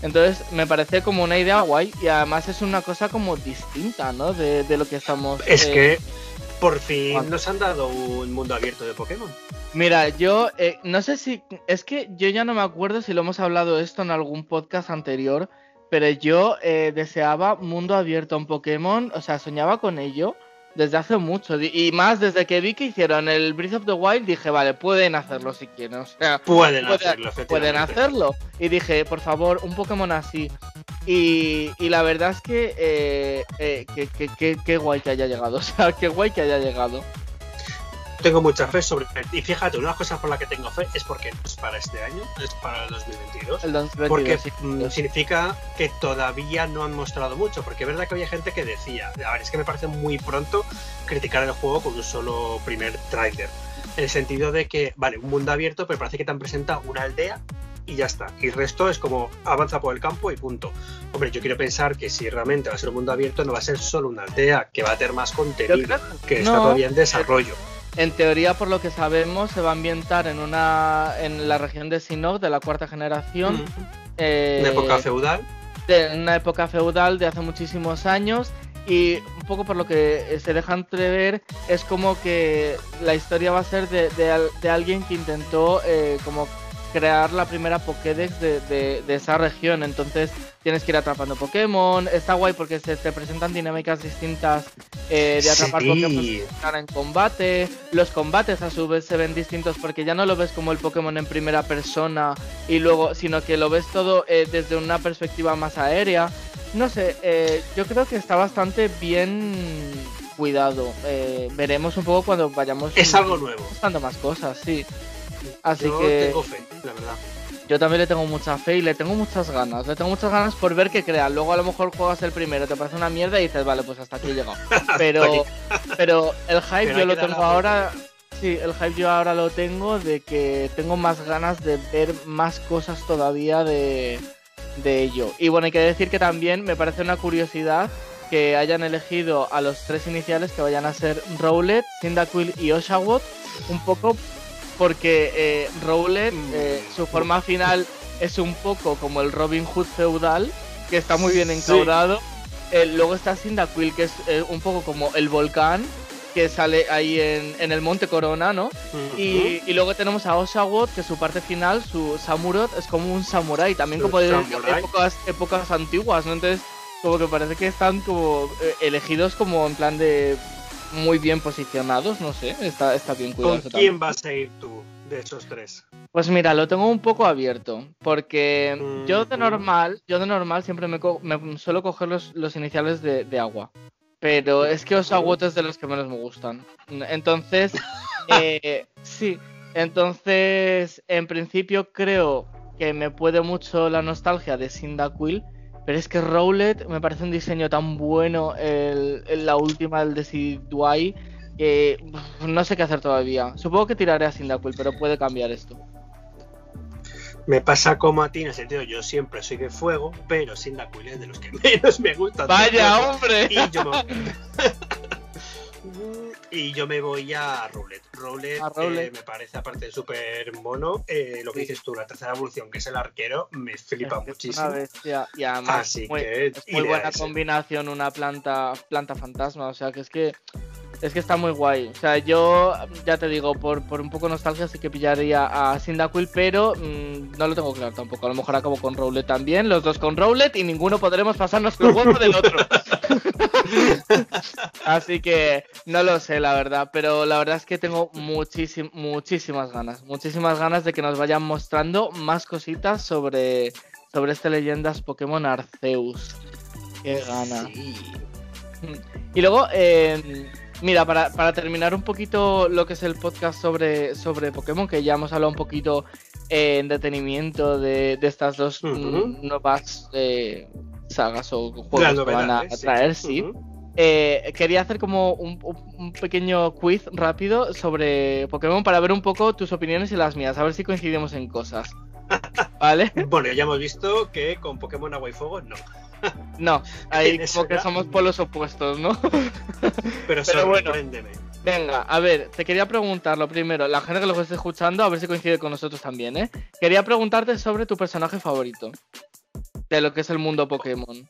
Speaker 1: entonces me parece como una idea guay y además es una cosa como distinta, ¿no? De, lo que estamos...
Speaker 2: Es que eh, por fin nos han dado un mundo abierto de Pokémon.
Speaker 1: Mira, yo eh, no sé si... Es que yo ya no me acuerdo si lo hemos hablado esto en algún podcast anterior, pero yo eh, deseaba mundo abierto en Pokémon, o sea, soñaba con ello desde hace mucho. Y más desde que vi que hicieron el Breath of the Wild, dije, vale, pueden hacerlo si quieren. O sea,
Speaker 2: pueden hacerlo,
Speaker 1: Pueden hacerlo. Y dije, por favor, un Pokémon así. Y, y la verdad es que, eh, eh, que, que, que, guay que haya llegado. O sea, qué guay que haya llegado.
Speaker 2: Tengo mucha fe sobre. Y fíjate, una de las cosas por la que tengo fe es porque no es para este año, es para el 2022.
Speaker 1: El 2022,
Speaker 2: porque
Speaker 1: sí.
Speaker 2: mm, significa que todavía no han mostrado mucho. Porque es verdad que había gente que decía, a ver, es que me parece muy pronto criticar el juego con un solo primer tráiler. En el sentido de que, vale, un mundo abierto, pero parece que te han presentado una aldea y ya está. Y el resto es como avanza por el campo y punto. Hombre, yo quiero pensar que si realmente va a ser un mundo abierto, no va a ser solo una aldea, que va a tener más contenido, que está todavía en desarrollo.
Speaker 1: En teoría, por lo que sabemos, se va a ambientar en una en la región de Sinnoh de la cuarta generación.
Speaker 2: Mm.
Speaker 1: eh,
Speaker 2: En época feudal.
Speaker 1: de una época feudal de hace muchísimos años y un poco por lo que se deja entrever es como que la historia va a ser de, de de alguien que intentó eh, como crear la primera Pokédex de, de- de esa región entonces tienes que ir atrapando Pokémon está guay porque se te presentan dinámicas distintas eh, de atrapar
Speaker 2: Sí.
Speaker 1: Pokémon que están en combate los combates a su vez se ven distintos porque ya no lo ves como el Pokémon en primera persona y luego, sino que lo ves todo eh, desde una perspectiva más aérea. No sé, eh, yo creo que está bastante bien cuidado. Eh, veremos un poco cuando vayamos
Speaker 2: Es algo nuevo.
Speaker 1: mostrando más cosas, sí. Así
Speaker 2: yo
Speaker 1: que
Speaker 2: tengo fe, la verdad.
Speaker 1: yo también le tengo mucha fe y le tengo muchas ganas. Le tengo muchas ganas por ver que crea. Luego a lo mejor juegas el primero, te parece una mierda y dices, vale, pues hasta aquí he llegado. Pero, pero el hype
Speaker 2: Pero
Speaker 1: yo lo tengo ahora. Sí, el hype yo ahora lo tengo de que tengo más ganas de ver más cosas todavía de, de ello. Y bueno, hay que decir que también me parece una curiosidad que hayan elegido a los tres iniciales que vayan a ser Rowlet, Cyndaquil y Oshawott, un poco porque eh, Rowlet, eh, su forma final es un poco como el Robin Hood feudal, que está muy bien
Speaker 2: Sí.
Speaker 1: encaudado. Eh, luego está Cyndaquil, que es eh, un poco como el volcán que sale ahí en, en el Monte Corona, ¿no? Y, y luego tenemos a Oshawott, que su parte final, su Samurott, es como un samurái, también como de épocas, épocas antiguas, ¿no? Entonces, como que parece que están como elegidos como en plan de muy bien posicionados, no sé, está, está bien cuidado.
Speaker 2: ¿Con quién vas a ir tú de esos tres?
Speaker 1: pues mira, lo tengo un poco abierto, porque
Speaker 2: Mm,
Speaker 1: yo de normal, yo de normal siempre me, co- me suelo coger los, los iniciales de, de agua. Pero es que Oshawott es de los que menos me gustan. Entonces, eh, sí. Entonces, en principio creo que me puede mucho la nostalgia de Cyndaquil. Pero es que Rowlet me parece un diseño tan bueno, el, el- la última, el de que uf, no sé qué hacer todavía. Supongo que tiraré a Cyndaquil, pero puede cambiar esto.
Speaker 2: Me pasa como a ti, en el sentido, yo siempre soy de fuego, pero sin la es de los que menos me gustan. del
Speaker 1: ¡Vaya, hombre!
Speaker 2: Y yo me... y yo me voy a Rowlet. Rowlet,
Speaker 1: A Rowlet.
Speaker 2: eh, me parece, aparte súper mono, eh, lo que
Speaker 1: Sí.
Speaker 2: dices tú, la tercera evolución, que es el arquero, me flipa
Speaker 1: Es
Speaker 2: muchísimo.
Speaker 1: bestia, Y además,
Speaker 2: Así
Speaker 1: muy-
Speaker 2: que
Speaker 1: es muy buena
Speaker 2: ese.
Speaker 1: combinación una planta planta fantasma o sea que es que es que está muy guay. O sea yo ya te digo por, por un poco nostalgia sí que pillaría a Cyndaquil pero mm, no lo tengo claro tampoco. A lo mejor acabo con Rowlet también los dos con Rowlet y ninguno podremos pasarnos el huevo del otro. Así que no lo sé la verdad pero la verdad es que tengo muchísim- muchísimas ganas muchísimas ganas de que nos vayan mostrando más cositas sobre sobre este leyendas Pokémon Arceus. Qué gana.
Speaker 2: Sí.
Speaker 1: y luego, eh, mira, para, para terminar un poquito lo que es el podcast sobre, sobre Pokémon, que ya hemos hablado un poquito eh, en detenimiento de, de estas dos mm, nuevas eh, sagas o juegos que van a
Speaker 2: sí.
Speaker 1: traer, sí. Eh, quería hacer como un, un- un pequeño quiz rápido sobre Pokémon para ver un poco tus opiniones y las mías, a ver si coincidimos en cosas. ¿Vale?
Speaker 2: Bueno, ya hemos visto que con Pokémon Agua y Fuego no.
Speaker 1: No, ahí como que somos polos opuestos, ¿no?
Speaker 2: Pero,
Speaker 1: Pero bueno. Venga, a ver, te quería preguntar lo primero, la gente que lo esté escuchando, a ver si coincide con nosotros también, ¿eh? Quería preguntarte sobre tu personaje favorito de lo que es el mundo Pokémon.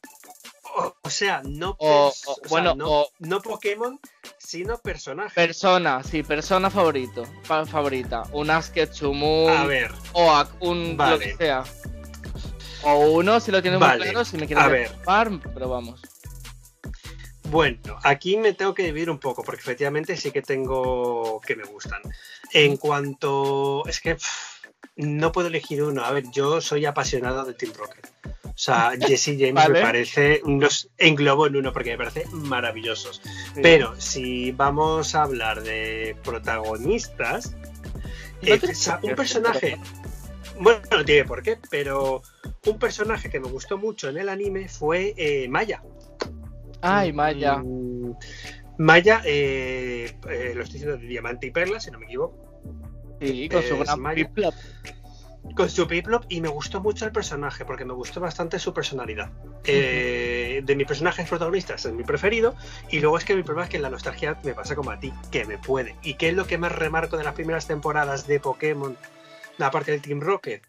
Speaker 2: O, o sea, no,
Speaker 1: O, o-
Speaker 2: o sea,
Speaker 1: bueno,
Speaker 2: no,
Speaker 1: o
Speaker 2: no Pokémon, sino personaje.
Speaker 1: persona, sí, persona favorito, fa- favorita. Un Asketchum, un
Speaker 2: A ver,
Speaker 1: Oak, un lo
Speaker 2: Vale.
Speaker 1: que sea. O uno, si lo tienes
Speaker 2: Vale,
Speaker 1: muy claro, si me quieres
Speaker 2: a ver.
Speaker 1: pero vamos.
Speaker 2: bueno, aquí me tengo que dividir un poco, porque efectivamente sí que tengo que me gustan. En cuanto. Es que pff, no puedo elegir uno. A ver, yo soy apasionado de Team Rocket. O sea, Jesse James me parece, los englobo en uno porque me parece maravillosos. Pero si vamos a hablar de protagonistas, eh, un personaje, bueno, no tiene por qué, pero un personaje que me gustó mucho en el anime fue eh, Maya.
Speaker 1: Ay, Maya. Mm,
Speaker 2: Maya, eh, lo estoy diciendo de diamante y perla, si no me equivoco.
Speaker 1: Sí, con su gran
Speaker 2: con su Piplop y me gustó mucho el personaje porque me gustó bastante su personalidad. Eh, de mis personajes protagonistas es mi preferido y luego es que mi problema es que la nostalgia me pasa como a ti, que me puede. ¿Y qué es lo que más remarco de las primeras temporadas de Pokémon, aparte del Team Rocket?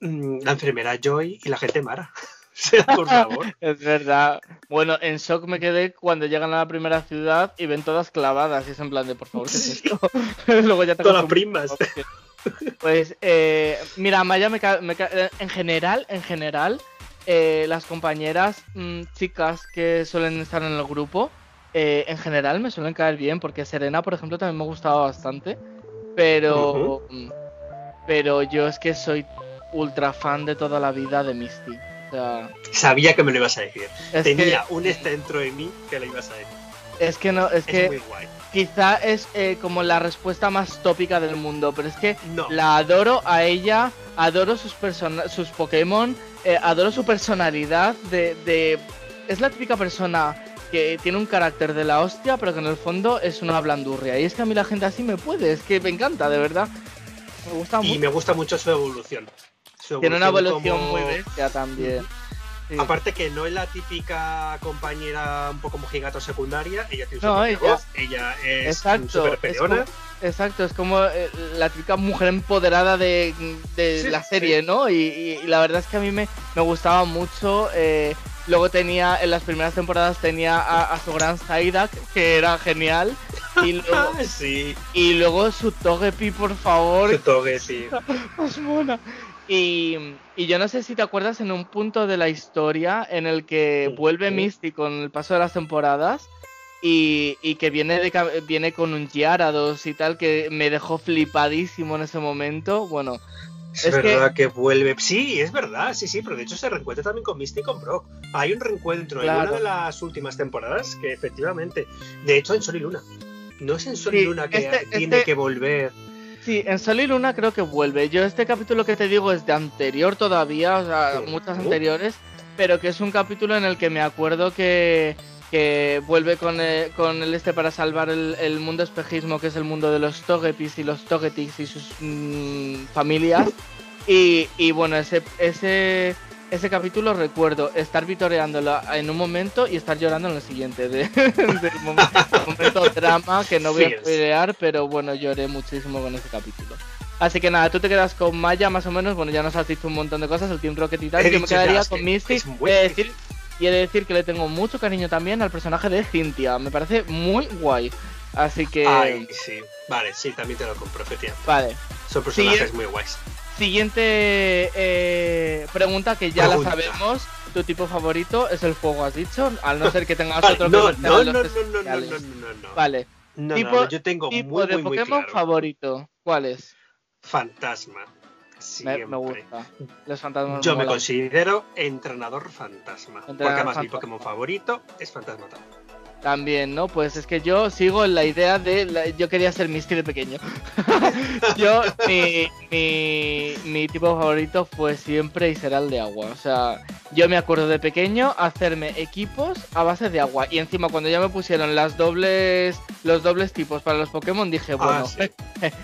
Speaker 2: Mm, la enfermera Joy y la gente Mara. por favor.
Speaker 1: es verdad. Bueno, en shock me quedé cuando llegan a la primera ciudad y ven todas clavadas y es en plan de por favor, ¿qué es esto?
Speaker 2: luego ya te Todas las primas.
Speaker 1: Pues, eh, mira, Maya me, eh, en general, en general, eh, las compañeras mm, chicas que suelen estar en el grupo, en general me suelen caer bien, porque Serena, por ejemplo, también me gustaba bastante, pero, pero yo es que soy ultra fan de toda la vida de Misty.
Speaker 2: Sabía que me lo ibas a decir. Tenía un este dentro de mí que le ibas a decir.
Speaker 1: Es que no, es, que quizá es eh, como la respuesta más tópica del mundo, pero es que la adoro a ella, adoro sus sus Pokémon, eh, adoro su personalidad de, es la típica persona que tiene un carácter de la hostia, pero que en el fondo es una blandurria. Y es que a mí la gente así me puede, es que me encanta, de verdad. Me gusta
Speaker 2: y me gusta mucho su evolución.
Speaker 1: tiene una evolución muy bestia también.
Speaker 2: Aparte que no es la típica compañera un poco mojigato secundaria, ella tiene no, ella, ella es súper peleona.
Speaker 1: exacto, es como eh, la típica mujer empoderada de, la serie, ¿no? Y, la verdad es que a mí me, me gustaba mucho. Eh, luego tenía, en las primeras temporadas tenía a, su gran Psyduck, que era genial. Y luego,
Speaker 2: sí.
Speaker 1: y luego su Togepi, por favor.
Speaker 2: Su Togepi.
Speaker 1: es mona. Y, yo no sé si te acuerdas en un punto de la historia en el que vuelve Misty con el paso de las temporadas y, que viene, viene con un Gyarados y tal que me dejó flipadísimo en ese momento. Bueno,
Speaker 2: es, verdad que... vuelve. Sí, es verdad, sí, sí, pero de hecho se reencuentra también con Misty y con Brock. Hay un reencuentro en una de las últimas temporadas que efectivamente, de hecho en Sol y Luna. No es en Sol y Luna que este, tiene este que volver.
Speaker 1: Sí, en Sol y Luna creo que vuelve. Yo este capítulo que te digo es de anterior todavía, o sea, muchas anteriores, pero que es un capítulo en el que me acuerdo que, que vuelve con el, eh, con el este para salvar el, mundo espejismo, que es el mundo de los Togepis y los Togetics y sus mm, familias. Y, y bueno, ese, ese ese capítulo recuerdo estar vitoreándolo en un momento y estar llorando en el siguiente. De, del momento, drama que no voy a pelear, pero bueno, lloré muchísimo con ese capítulo. Así que nada, tú te quedas con Maya más o menos. Bueno, ya nos has dicho un montón de cosas, el Team Rocket y tal. Yo me quedaría con Misty. Y he de decir que le tengo mucho cariño también al personaje de Cynthia. Me parece muy guay. Así que.
Speaker 2: Ay, sí. Vale, sí, también te lo compro, efectivamente.
Speaker 1: Vale.
Speaker 2: Son personajes muy guays.
Speaker 1: Siguiente eh, pregunta que ya la sabemos. Tu tipo favorito es el fuego, has dicho, al no ser que tengas otro
Speaker 2: no, que no, no, no, no, no, no, no, no,
Speaker 1: Vale.
Speaker 2: No, tipo, yo tengo muy,
Speaker 1: de Pokémon favorito. ¿Cuál es?
Speaker 2: Fantasma.
Speaker 1: Me, me, gusta. Los fantasmas
Speaker 2: Yo me considero entrenador fantasma. porque además mi Pokémon favorito es Fantasma
Speaker 1: también, ¿no? Pues es que yo sigo en la idea de. yo quería ser Misty de pequeño. yo, mi, mi, mi, tipo favorito fue siempre y será el de agua. O sea, yo me acuerdo de pequeño hacerme equipos a base de agua. Y encima, cuando ya me pusieron las dobles los dobles tipos para los Pokémon, dije, ah, bueno,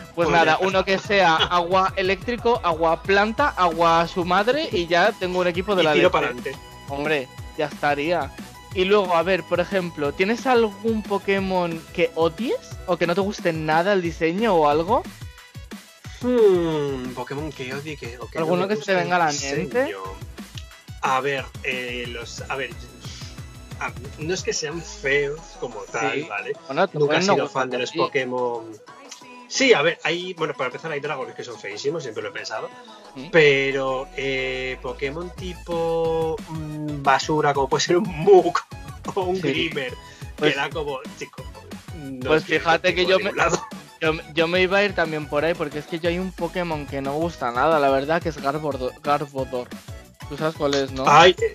Speaker 1: pues nada, uno que sea agua eléctrico, agua planta, agua su madre y ya tengo un equipo de la
Speaker 2: tiro para adelante.
Speaker 1: Hombre, ya estaría. Y luego, a ver, por ejemplo, ¿tienes algún Pokémon que odies? ¿O que no te guste nada el diseño o algo?
Speaker 2: Hmm, Pokémon que odie que, o que
Speaker 1: ¿Alguno que se te venga a la mente?
Speaker 2: A ver, eh, los. A ver. no es que sean feos como tal, ¿vale? Nunca he sido fan de los Pokémon. Sí, a ver, hay. Bueno, para empezar, hay dragones que son feísimos, siempre lo he pensado. Pero eh, Pokémon tipo mm, basura, como puede ser un Muk o un Glimmer, pues, que era como, chico.
Speaker 1: pues fíjate que yo me, yo, me iba a ir también por ahí, porque es que yo hay un Pokémon que no gusta nada, la verdad, que es Garbodor. ¿Tú sabes cuál es, no?
Speaker 2: Ay, eh,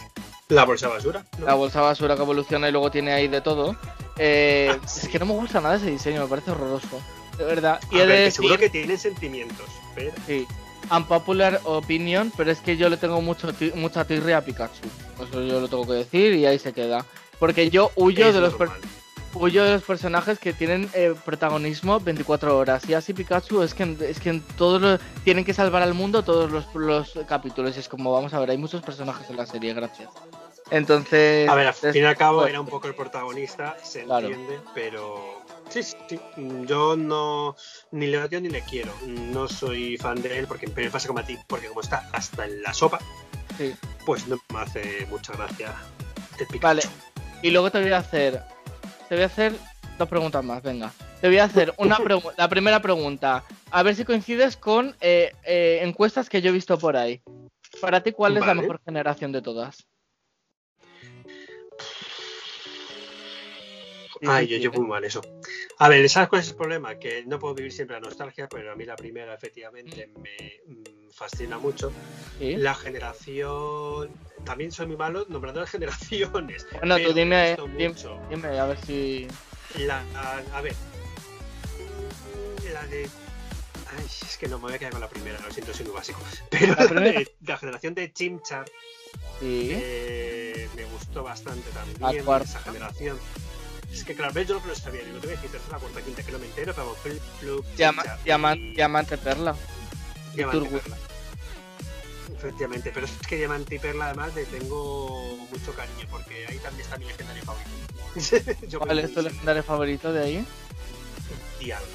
Speaker 2: la bolsa basura. ¿no?
Speaker 1: La bolsa basura que evoluciona y luego tiene ahí de todo. Eh, Es que no me gusta nada ese diseño, me parece horroroso. De verdad. Y
Speaker 2: A
Speaker 1: de
Speaker 2: que seguro
Speaker 1: decir-
Speaker 2: que tienen sentimientos, pero...
Speaker 1: Sí. Unpopular opinion, pero es que yo le tengo mucho mucha tirria a Pikachu. Eso yo lo tengo que decir y ahí se queda. Porque yo huyo
Speaker 2: es
Speaker 1: de los huyo de los personajes que tienen eh, protagonismo 24 horas. Y así Pikachu es que, es que en todos los, tienen que salvar al mundo todos los, los capítulos. Y es como, vamos a ver, hay muchos personajes en la serie, gracias. Entonces.
Speaker 2: A ver, al fin y al cabo
Speaker 1: pues,
Speaker 2: era un poco el protagonista, se
Speaker 1: Claro.
Speaker 2: entiende, pero sí, sí, sí. Yo no ni le odio ni le quiero. No soy fan de él porque me pasa como a ti, porque como está hasta en la sopa,
Speaker 1: sí.
Speaker 2: pues no me hace mucha gracia el.
Speaker 1: Vale. Y luego te voy a hacer. Te voy a hacer dos preguntas más, venga. Te voy a hacer una la primera pregunta. A ver si coincides con eh, eh, encuestas que yo he visto por ahí. Para ti, ¿cuál es la mejor generación de todas?
Speaker 2: Ay, yo
Speaker 1: ¿eh?
Speaker 2: muy mal eso. A ver, ¿sabes cuál es el problema? Que no puedo vivir siempre la nostalgia, pero a mí la primera efectivamente me mm, fascina mucho.
Speaker 1: Sí.
Speaker 2: La generación... También soy muy malo nombrando las generaciones.
Speaker 1: Bueno, tú dime, dime, a ver si.
Speaker 2: La, a, a ver. La de. Ay, es que no me voy a quedar con la primera, lo siento, soy muy básico. Pero
Speaker 1: ¿La
Speaker 2: de- la generación de Chimchar
Speaker 1: Sí.
Speaker 2: eh, me gustó bastante también. Esa generación. Es que claro, yo no lo sabía, digo, te voy a decir tercera, cuarta, quinta, que no me entero, pero Flip,
Speaker 1: diamante perla.
Speaker 2: Diamante. Perla. Efectivamente, pero es que Diamante y Perla además le tengo mucho cariño porque ahí también está mi legendario favorito. Yo
Speaker 1: ¿Cuál es tu legendario favorito de ahí?
Speaker 2: Dialga.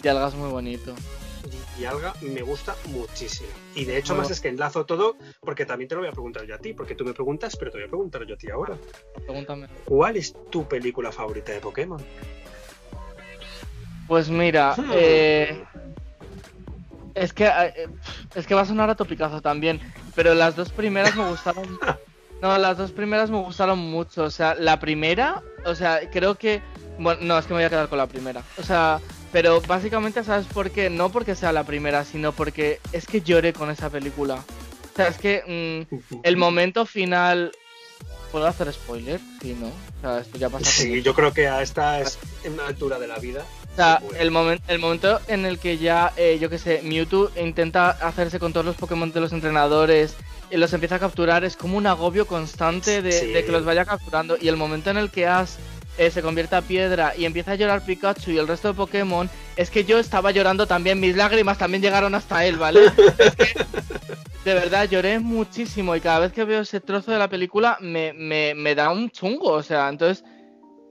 Speaker 1: Dialga es muy bonito.
Speaker 2: Y alga me gusta muchísimo. Y de hecho, más es que enlazo todo, porque también te lo voy a preguntar yo a ti, porque tú me preguntas, pero te voy a preguntar yo a ti ahora.
Speaker 1: Pregúntame.
Speaker 2: ¿Cuál es tu película favorita de Pokémon?
Speaker 1: Pues mira,
Speaker 2: Hmm.
Speaker 1: eh, es que eh, es que va a sonar a topicazo también, pero las dos primeras me gustaron. No, las dos primeras me gustaron mucho. O sea, la primera, o sea, creo que. Bueno, no, es que me voy a quedar con la primera. O sea, pero básicamente, ¿sabes por qué? No porque sea la primera, sino porque es que lloré con esa película. O sea, es que mm, el momento final. ¿Puedo hacer spoiler? Sí, ¿no? O sea, esto ya pasa.
Speaker 2: Sí, yo creo que a esta es en una altura de la vida.
Speaker 1: O sea, el, momen- el momento en el que ya, eh, yo que sé, Mewtwo intenta hacerse con todos los Pokémon de los entrenadores y los empieza a capturar, es como un agobio constante de,
Speaker 2: Sí.
Speaker 1: de que los vaya capturando. Y el momento en el que Ash eh, se convierte a piedra y empieza a llorar Pikachu y el resto de Pokémon, es que yo estaba llorando también, mis lágrimas también llegaron hasta él, ¿vale? Es que, de verdad, lloré muchísimo y cada vez que veo ese trozo de la película me, me, me da un chungo, o sea, entonces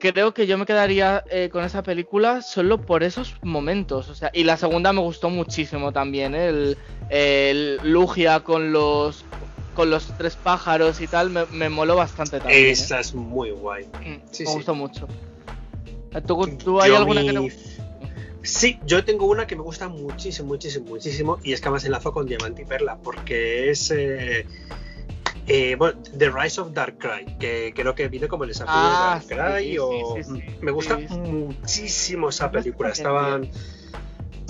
Speaker 1: creo que yo me quedaría eh, con esa película solo por esos momentos. O sea, y la segunda me gustó muchísimo también, ¿eh? el, el Lugia con los con los tres pájaros y tal, me, me moló bastante también. ¿eh?
Speaker 2: Esa es muy guay.
Speaker 1: Mm,
Speaker 2: sí,
Speaker 1: me
Speaker 2: sí.
Speaker 1: gustó mucho. ¿Tú, tú hay
Speaker 2: Yo
Speaker 1: alguna que
Speaker 2: mi-
Speaker 1: te
Speaker 2: Sí, yo tengo una que me gusta muchísimo, muchísimo, muchísimo, y es que además enlazo con Diamante y Perla, porque es eh, eh, bueno, The Rise of Darkrai, que creo que viene como el desafío
Speaker 1: Ah,
Speaker 2: de Darkrai,
Speaker 1: sí,
Speaker 2: o...
Speaker 1: sí, sí, sí.
Speaker 2: me gusta
Speaker 1: Sí, sí.
Speaker 2: muchísimo esa película. Estaban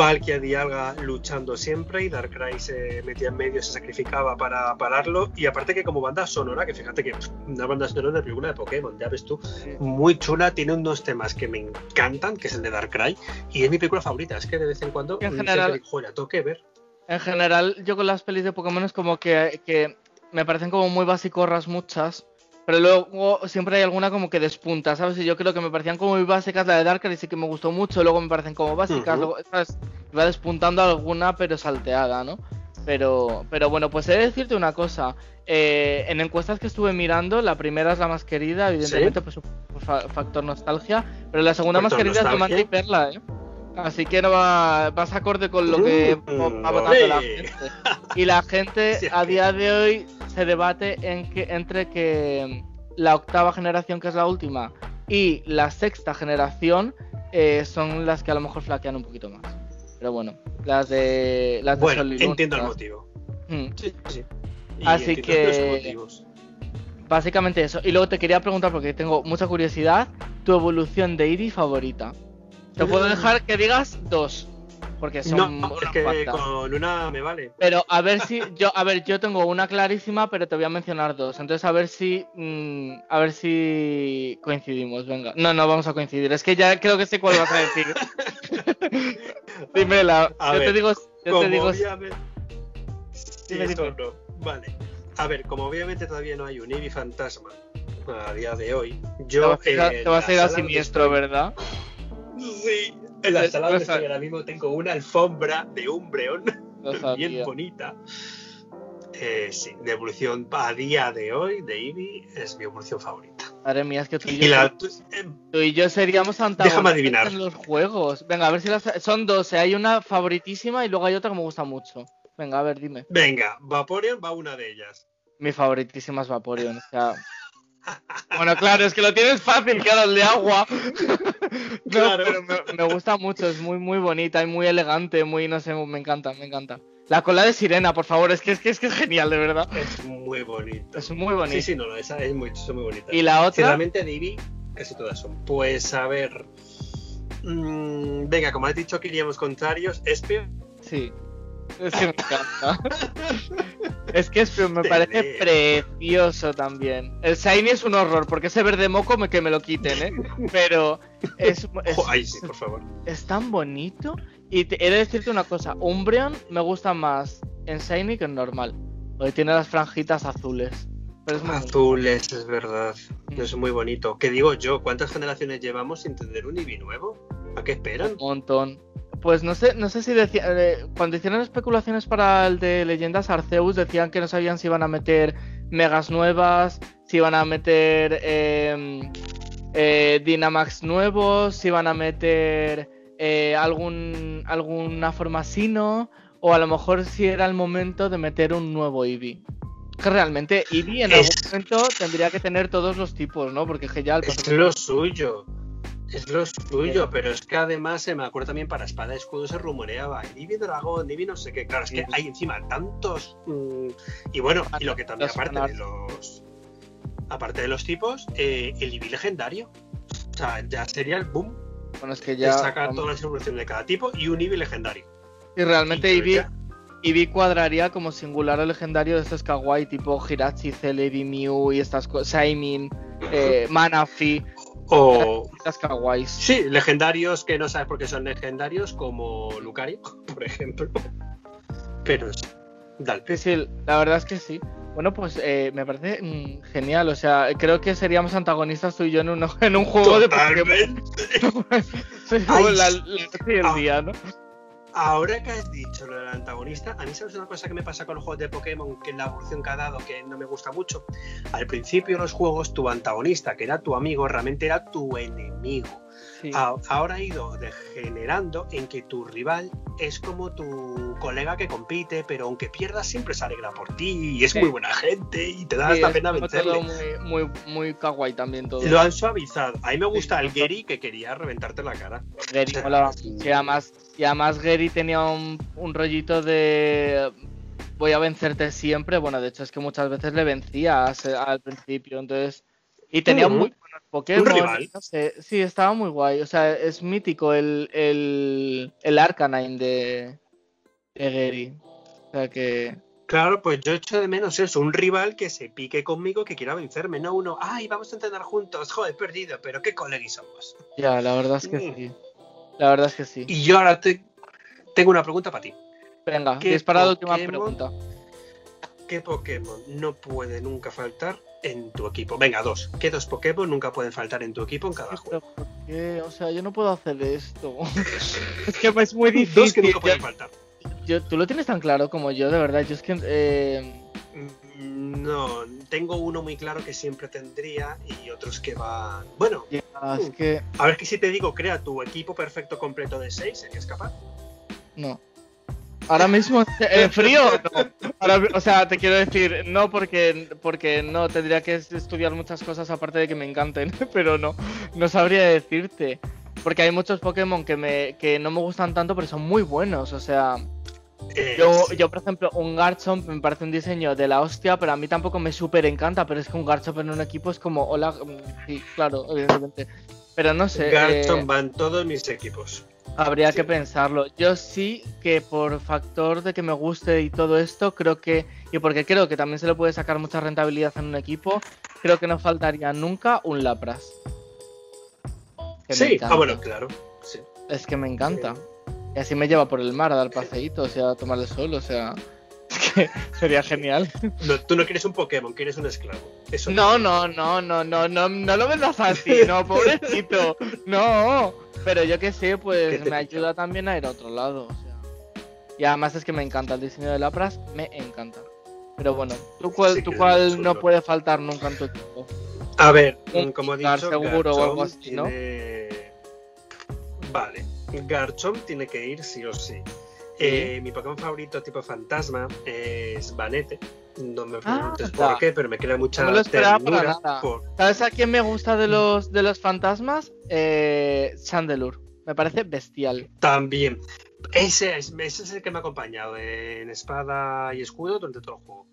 Speaker 2: Palkia y Dialga luchando siempre y Darkrai se metía en medio, se sacrificaba para pararlo, y aparte que como banda sonora, que fíjate que una banda sonora de película de Pokémon, ya ves tú, muy chula, tiene unos temas que me encantan, que es el de Darkrai, y es mi película favorita. Es que de vez en cuando
Speaker 1: En
Speaker 2: mm,
Speaker 1: general-
Speaker 2: "Joder, tengo que ver.
Speaker 1: En general, yo con las pelis de Pokémon es como que, que me parecen como muy basicorras muchas. Pero luego siempre hay alguna como que despunta, ¿sabes? Y yo creo que me parecían como muy básicas. La de Darkrai sí que me gustó mucho, luego me parecen como básicas. Luego, ¿sabes? Va despuntando alguna, pero salteada, ¿no? Pero, pero bueno, pues he de decirte una cosa. eh, en encuestas que estuve mirando, la primera es la más querida, evidentemente, pues, por fa- factor nostalgia. Pero la segunda más querida es
Speaker 2: nostalgia.
Speaker 1: Diamante y Perla, ¿eh? Así que no va, vas acorde con lo que va votando la
Speaker 2: ole.
Speaker 1: gente. Y la gente a día de hoy se debate en que, entre que la octava generación, que es la última, y la sexta generación eh, son las que a lo mejor flaquean un poquito más. Pero bueno, las de las de
Speaker 2: Bueno, entiendo el motivo.
Speaker 1: Mm,
Speaker 2: Sí, sí. Y
Speaker 1: Así que-
Speaker 2: los.
Speaker 1: Básicamente eso. Y luego te quería preguntar, porque tengo mucha curiosidad, tu evolución de Eevee favorita. Te puedo
Speaker 2: Mm.
Speaker 1: dejar que digas dos. Porque son
Speaker 2: no, es que con una me vale.
Speaker 1: Pero a ver si yo, a ver, yo tengo una clarísima, pero te voy a mencionar dos. Entonces a ver si, mm, a ver si coincidimos. Venga, no, no vamos a coincidir. Es que ya creo que sé cuál vas a decir. Dímela. yo te digo, yo te digo.
Speaker 2: Sí, no. Vale. A ver, como obviamente todavía no hay un Eevee fantasma a día de hoy, yo.
Speaker 1: Te vas, a ir a siniestro, ¿verdad?
Speaker 2: Sí, en la sala donde estoy ahora mismo tengo una alfombra de Umbreon bien bonita. Eh, sí, de evolución a día de hoy, de Eevee, es mi evolución favorita.
Speaker 1: Madre mía, es que tú y, yo, em, tú y yo seríamos
Speaker 2: antagonistas
Speaker 1: en los juegos. Venga, a ver si las... Son dos, ¿eh? hay una favoritísima y luego hay otra que me gusta mucho. Venga, a ver, dime.
Speaker 2: Venga, Vaporeon va una de ellas.
Speaker 1: Mi favoritísima es Vaporeon, o sea... Bueno, claro, es que lo tienes fácil, que el de agua. claro. pero me, gusta mucho, es muy, muy bonita y muy elegante, muy, no sé, me encanta, me encanta. La cola de sirena, por favor, es que es, que, es, que es genial, de verdad.
Speaker 2: Es muy bonito.
Speaker 1: Es muy bonito.
Speaker 2: Sí, sí, no, esa es muy, muy bonita.
Speaker 1: ¿Y la otra?
Speaker 2: Realmente Divi, casi todas son. Pues a ver. Mm, venga, como has dicho que iríamos contrarios, Espio.
Speaker 1: Sí. Es que me encanta. es que me parece precioso también. El Shiny es un horror, porque ese verde moco me, que me lo quiten, ¿eh? Pero es,
Speaker 2: es, por favor.
Speaker 1: es tan bonito. Y he de decirte una cosa: Umbreon me gusta más en Shiny que en normal. Porque tiene las franjitas azules.
Speaker 2: azules, es verdad. Mm. Es muy bonito. ¿Qué digo yo? ¿Cuántas generaciones llevamos sin tener un Eevee nuevo? ¿A qué esperan?
Speaker 1: Un montón. Pues no sé, no sé si decía, eh, cuando hicieron especulaciones para el de Leyendas Arceus decían que no sabían si iban a meter megas nuevas, si iban a meter em, eh, Dynamax nuevos, si iban a meter eh, algún alguna forma sino, o a lo mejor si era el momento de meter un nuevo Eevee. Que realmente Eevee en algún momento tendría que tener todos los tipos, ¿no? Porque ya
Speaker 2: Es lo suyo. Es lo suyo, pero es que además se me acuerdo también para Espada y Escudo se rumoreaba Divi Dragón, Divi no sé qué. Claro, es que hay encima tantos. Mm, y bueno, y lo que también, aparte de los. Aparte de los tipos, eh, el Divi legendario. O sea, ya sería el boom.
Speaker 1: Bueno, es que ya.
Speaker 2: Sacar todas las evoluciones de cada tipo y un Divi legendario.
Speaker 1: Y realmente Eevee, cuadraría como singular o legendario de estos kawaii tipo Hirachi, Celebi, Mew y estas cosas, Saimin, eh, Manafi.
Speaker 2: O. Sí, legendarios que no sabes por qué son legendarios, como Lucario, por ejemplo. Pero dale.
Speaker 1: Sí, sí, la verdad es que sí. Bueno, pues eh, me parece mm, genial. O sea, creo que seríamos antagonistas tú y yo en un, en un juego de Pokémon. la, el día, ¿no?
Speaker 2: Ahora que has dicho lo del antagonista, a mí sabes una cosa que me pasa con los juegos de Pokémon, que en la evolución que ha dado, que no me gusta mucho. Al principio de los juegos, tu antagonista, que era tu amigo, realmente era tu enemigo ahora ha ido degenerando en que tu rival es como tu colega que compite, pero aunque pierdas siempre se alegra por ti y es muy buena gente y te da la pena vencerle.
Speaker 1: Muy, muy, muy, kawaii también todo.
Speaker 2: Lo han suavizado. A mí me gusta el Gary que quería reventarte la cara.
Speaker 1: Gary, y, además, y además Gary tenía un, rollito de voy a vencerte siempre. Bueno, de hecho es que muchas veces le vencías al principio, entonces... Y tenía muy Pokémon. No sé, sí, estaba muy guay. O sea, es mítico el, el, el Arcanine de, de Gary. O sea que.
Speaker 2: Claro, pues yo echo de menos eso, un rival que se pique conmigo, que quiera vencerme, no uno, ay, vamos a entrenar juntos, joder, perdido, pero qué colegis somos.
Speaker 1: Ya, la verdad es que mm. sí. La verdad es que sí.
Speaker 2: Y yo ahora te... tengo una pregunta para ti.
Speaker 1: Venga, dispara la última pregunta.
Speaker 2: ¿Qué Pokémon no puede nunca faltar en tu equipo. Venga, dos. ¿Qué dos Pokémon nunca pueden faltar en tu equipo en cada juego?
Speaker 1: ¿Por qué? O sea, yo no puedo hacer esto. es que es muy difícil.
Speaker 2: Dos que nunca pueden faltar.
Speaker 1: Yo, tú lo tienes tan claro como yo, de verdad. Yo es que. Eh...
Speaker 2: No, tengo uno muy claro que siempre tendría y otros que van. Bueno,
Speaker 1: es que...
Speaker 2: a ver que si te digo, crea tu equipo perfecto completo de seis, ¿serías capaz?
Speaker 1: No. Ahora mismo, ¿en frío? No. o sea, te quiero decir, no porque, porque no, tendría que estudiar muchas cosas aparte de que me encanten, pero no, no sabría decirte. Porque hay muchos Pokémon que, me, que no me gustan tanto, pero son muy buenos, o sea... Yo, yo, por ejemplo, un Garchomp me parece un diseño de la hostia, pero a mí tampoco me súper encanta, pero es que un Garchomp en un equipo es como, hola, sí, claro, evidentemente. Pero no sé.
Speaker 2: Garchomp eh... van todos mis equipos.
Speaker 1: Habría que pensarlo. Yo sí que por factor de que me guste y todo esto, creo que, y porque creo que también se le puede sacar mucha rentabilidad en un equipo, creo que no faltaría nunca un Lapras.
Speaker 2: sí, ah, bueno, claro.
Speaker 1: Es que me encanta. Y así me lleva por el mar a dar paseíto, o sea, a tomar el sol, o sea. sería genial.
Speaker 2: No, tú no quieres un Pokémon, quieres un esclavo.
Speaker 1: Eso no, no, no, no, no, no, no lo vendas así, no, pobrecito. No, pero yo que sé, pues me ayuda también a ir a otro lado. O sea. Y además es que me encanta el diseño de Lapras, me encanta. Pero bueno, ¿tú cuál, ¿tú cuál no puede faltar nunca en tu equipo?
Speaker 2: A ver, como he dicho,
Speaker 1: seguro o algo así, ¿no?
Speaker 2: Vale, Garchomp tiene que ir sí o sí. Eh, mi Pokémon favorito tipo fantasma es Vanete. No me preguntes ah, por qué, pero me crea mucha no lo ternura.
Speaker 1: ¿Sabes a quién me gusta de los, de los fantasmas? Eh, Chandelure. Me parece bestial.
Speaker 2: También. Ese es, ese es el que me ha acompañado en espada y escudo durante todo el juego.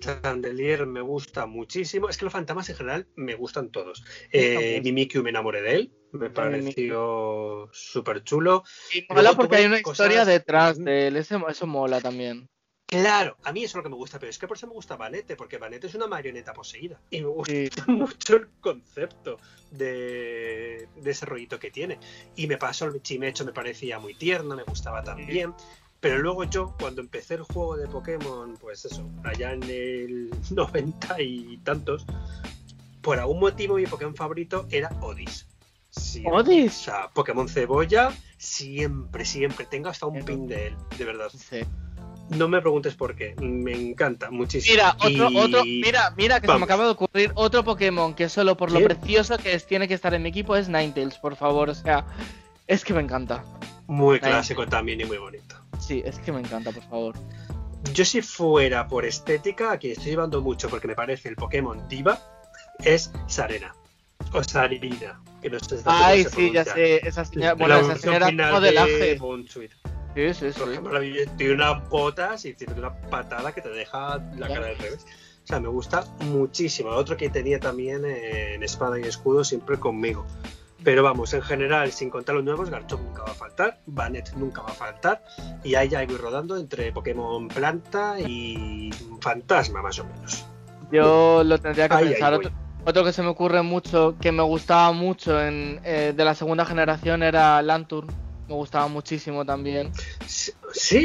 Speaker 2: Chandelier me gusta muchísimo. Es que los fantasmas en general me gustan todos. Eh, Mimikyu me enamoré de él. Me pareció súper chulo.
Speaker 1: Y mola porque hay una historia detrás de él. Eso, mola también.
Speaker 2: Claro, a mí eso es lo que me gusta, pero es que por eso me gusta Vanette, porque Vanette es una marioneta poseída. Y me gusta mucho el concepto de, ese rollito que tiene. Y me pasó el chimecho, me parecía muy tierno, me gustaba también. Pero luego yo, cuando empecé el juego de Pokémon, pues eso, allá en el 90 y tantos, por algún motivo mi Pokémon favorito era Odis.
Speaker 1: ¿Odis?
Speaker 2: O sea, Pokémon Cebolla, siempre, siempre. Tengo hasta un pin de él, de verdad. Sí. No me preguntes por qué, me encanta muchísimo.
Speaker 1: Mira, otro, otro, mira, mira que se me acaba de ocurrir otro Pokémon que solo por lo precioso que es tiene que estar en mi equipo es Ninetales, por favor, o sea, es que me encanta.
Speaker 2: Muy clásico también y muy bonito.
Speaker 1: Sí, es que me encanta, por favor.
Speaker 2: Yo si fuera por estética, aquí estoy llevando mucho porque me parece el Pokémon Diva, es Sarena. O Sarina, que no sé
Speaker 1: Ay, sí, ya sé, esa señora, bueno, esa señora modelaje.
Speaker 2: Sí, sí, sí. Tiene unas botas y tiene una patada que te deja la cara del revés. O sea, me gusta muchísimo. Otro que tenía también en espada y escudo siempre conmigo. Pero vamos, en general, sin contar los nuevos, Garchomp nunca va a faltar, Banet nunca va a faltar, y ahí ya voy rodando entre Pokémon Planta y Fantasma, más o menos.
Speaker 1: Yo lo tendría que pensar. Otro, que se me ocurre mucho, que me gustaba mucho en, eh, de la segunda generación era Lanturn. Me gustaba muchísimo también.
Speaker 2: Sí.
Speaker 1: sí,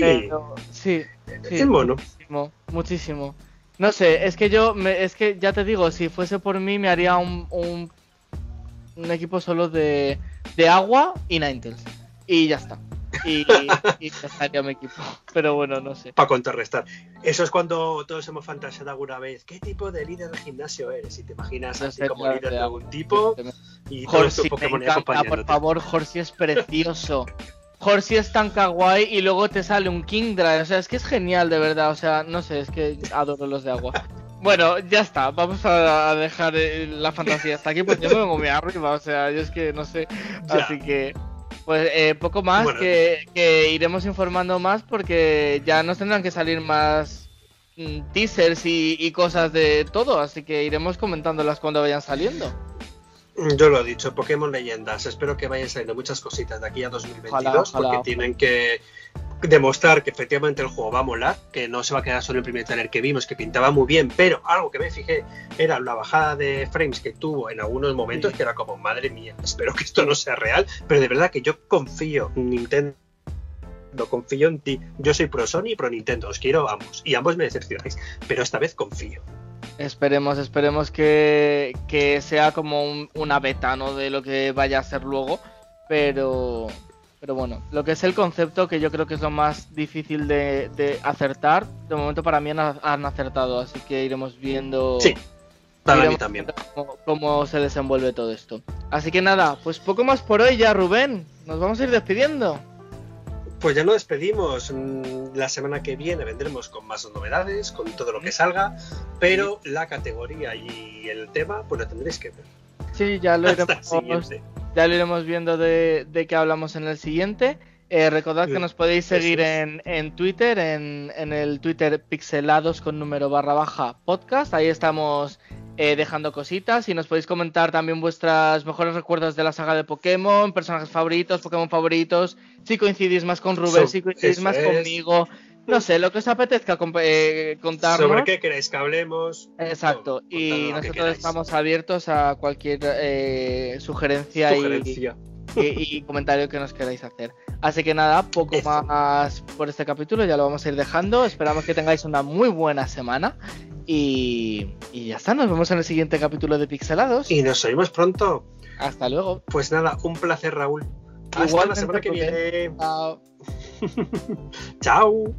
Speaker 1: sí.
Speaker 2: Es mono.
Speaker 1: Muchísimo, muchísimo. No sé, es que yo, me, es que ya te digo, si fuese por mí me haría un un equipo solo de, de agua y Ninetales. Y ya está. Y, y mi equipo. Pero bueno, no sé.
Speaker 2: Para contrarrestar. Eso es cuando todos hemos fantaseado alguna vez. ¿Qué tipo de líder de gimnasio eres? Y te imaginas así como líder de algún tipo. Y
Speaker 1: encanta, por favor, Horsey es precioso. Horsey es tan kawaii y luego te sale un Kingdra. O sea, es que es genial, de verdad. O sea, no sé, es que adoro los de agua. Bueno, ya está, vamos a dejar eh, la fantasía hasta aquí, pues yo me vengo muy arriba, o sea, yo es que no sé, así que pues eh, poco más que, iremos informando más porque ya nos tendrán que salir más mm, teasers y, cosas de todo, así que iremos comentándolas cuando vayan saliendo.
Speaker 2: Yo lo he dicho, Pokémon Leyendas. Espero que vayan saliendo muchas cositas de aquí a 2022 porque tienen que demostrar que efectivamente el juego va a molar, que no se va a quedar solo el primer trailer que vimos, que pintaba muy bien, pero algo que me fijé era la bajada de frames que tuvo en algunos momentos, que era como, madre mía, espero que esto no sea real, pero de verdad que yo confío en Nintendo. Confío en ti. Yo soy pro Sony y pro Nintendo. Os quiero ambos. Y ambos me decepcionáis. Pero esta vez confío.
Speaker 1: Esperemos, esperemos que, que sea como una beta, ¿no? De lo que vaya a ser luego. Pero, pero bueno, lo que es el concepto, que yo creo que es lo más difícil de, acertar, de momento para mí han, acertado, así que iremos viendo.
Speaker 2: Sí, para mí también.
Speaker 1: Cómo, se desenvuelve todo esto. Así que nada, pues poco más por hoy ya, Rubén. Nos vamos a ir despidiendo.
Speaker 2: Pues ya nos despedimos. Mm, la semana que viene vendremos con más novedades, con todo lo que salga, pero la categoría y el tema, pues lo tendréis que ver.
Speaker 1: Sí, ya lo iremos, ya lo iremos viendo de, de qué hablamos en el siguiente. Eh, recordad que nos podéis seguir en, en Twitter, en, en, el Twitter pixelados con número barra baja podcast. Ahí estamos eh, dejando cositas. Y nos podéis comentar también vuestras mejores recuerdos de la saga de Pokémon, personajes favoritos, Pokémon favoritos, si coincidís más con Rubén, si coincidís más conmigo, no sé, lo que os apetezca eh, contarnos.
Speaker 2: Sobre qué queréis que hablemos.
Speaker 1: Exacto, y nosotros estamos abiertos a cualquier eh, sugerencia, Y, comentario que nos queráis hacer. Así que nada, poco más por este capítulo, ya lo vamos a ir dejando. Esperamos que tengáis una muy buena semana. Y, y ya está, nos vemos en el siguiente capítulo de Pixelados.
Speaker 2: Y nos oímos pronto.
Speaker 1: Hasta luego.
Speaker 2: Pues nada, un placer, Raúl. Hasta la semana que viene. Chao. Chao.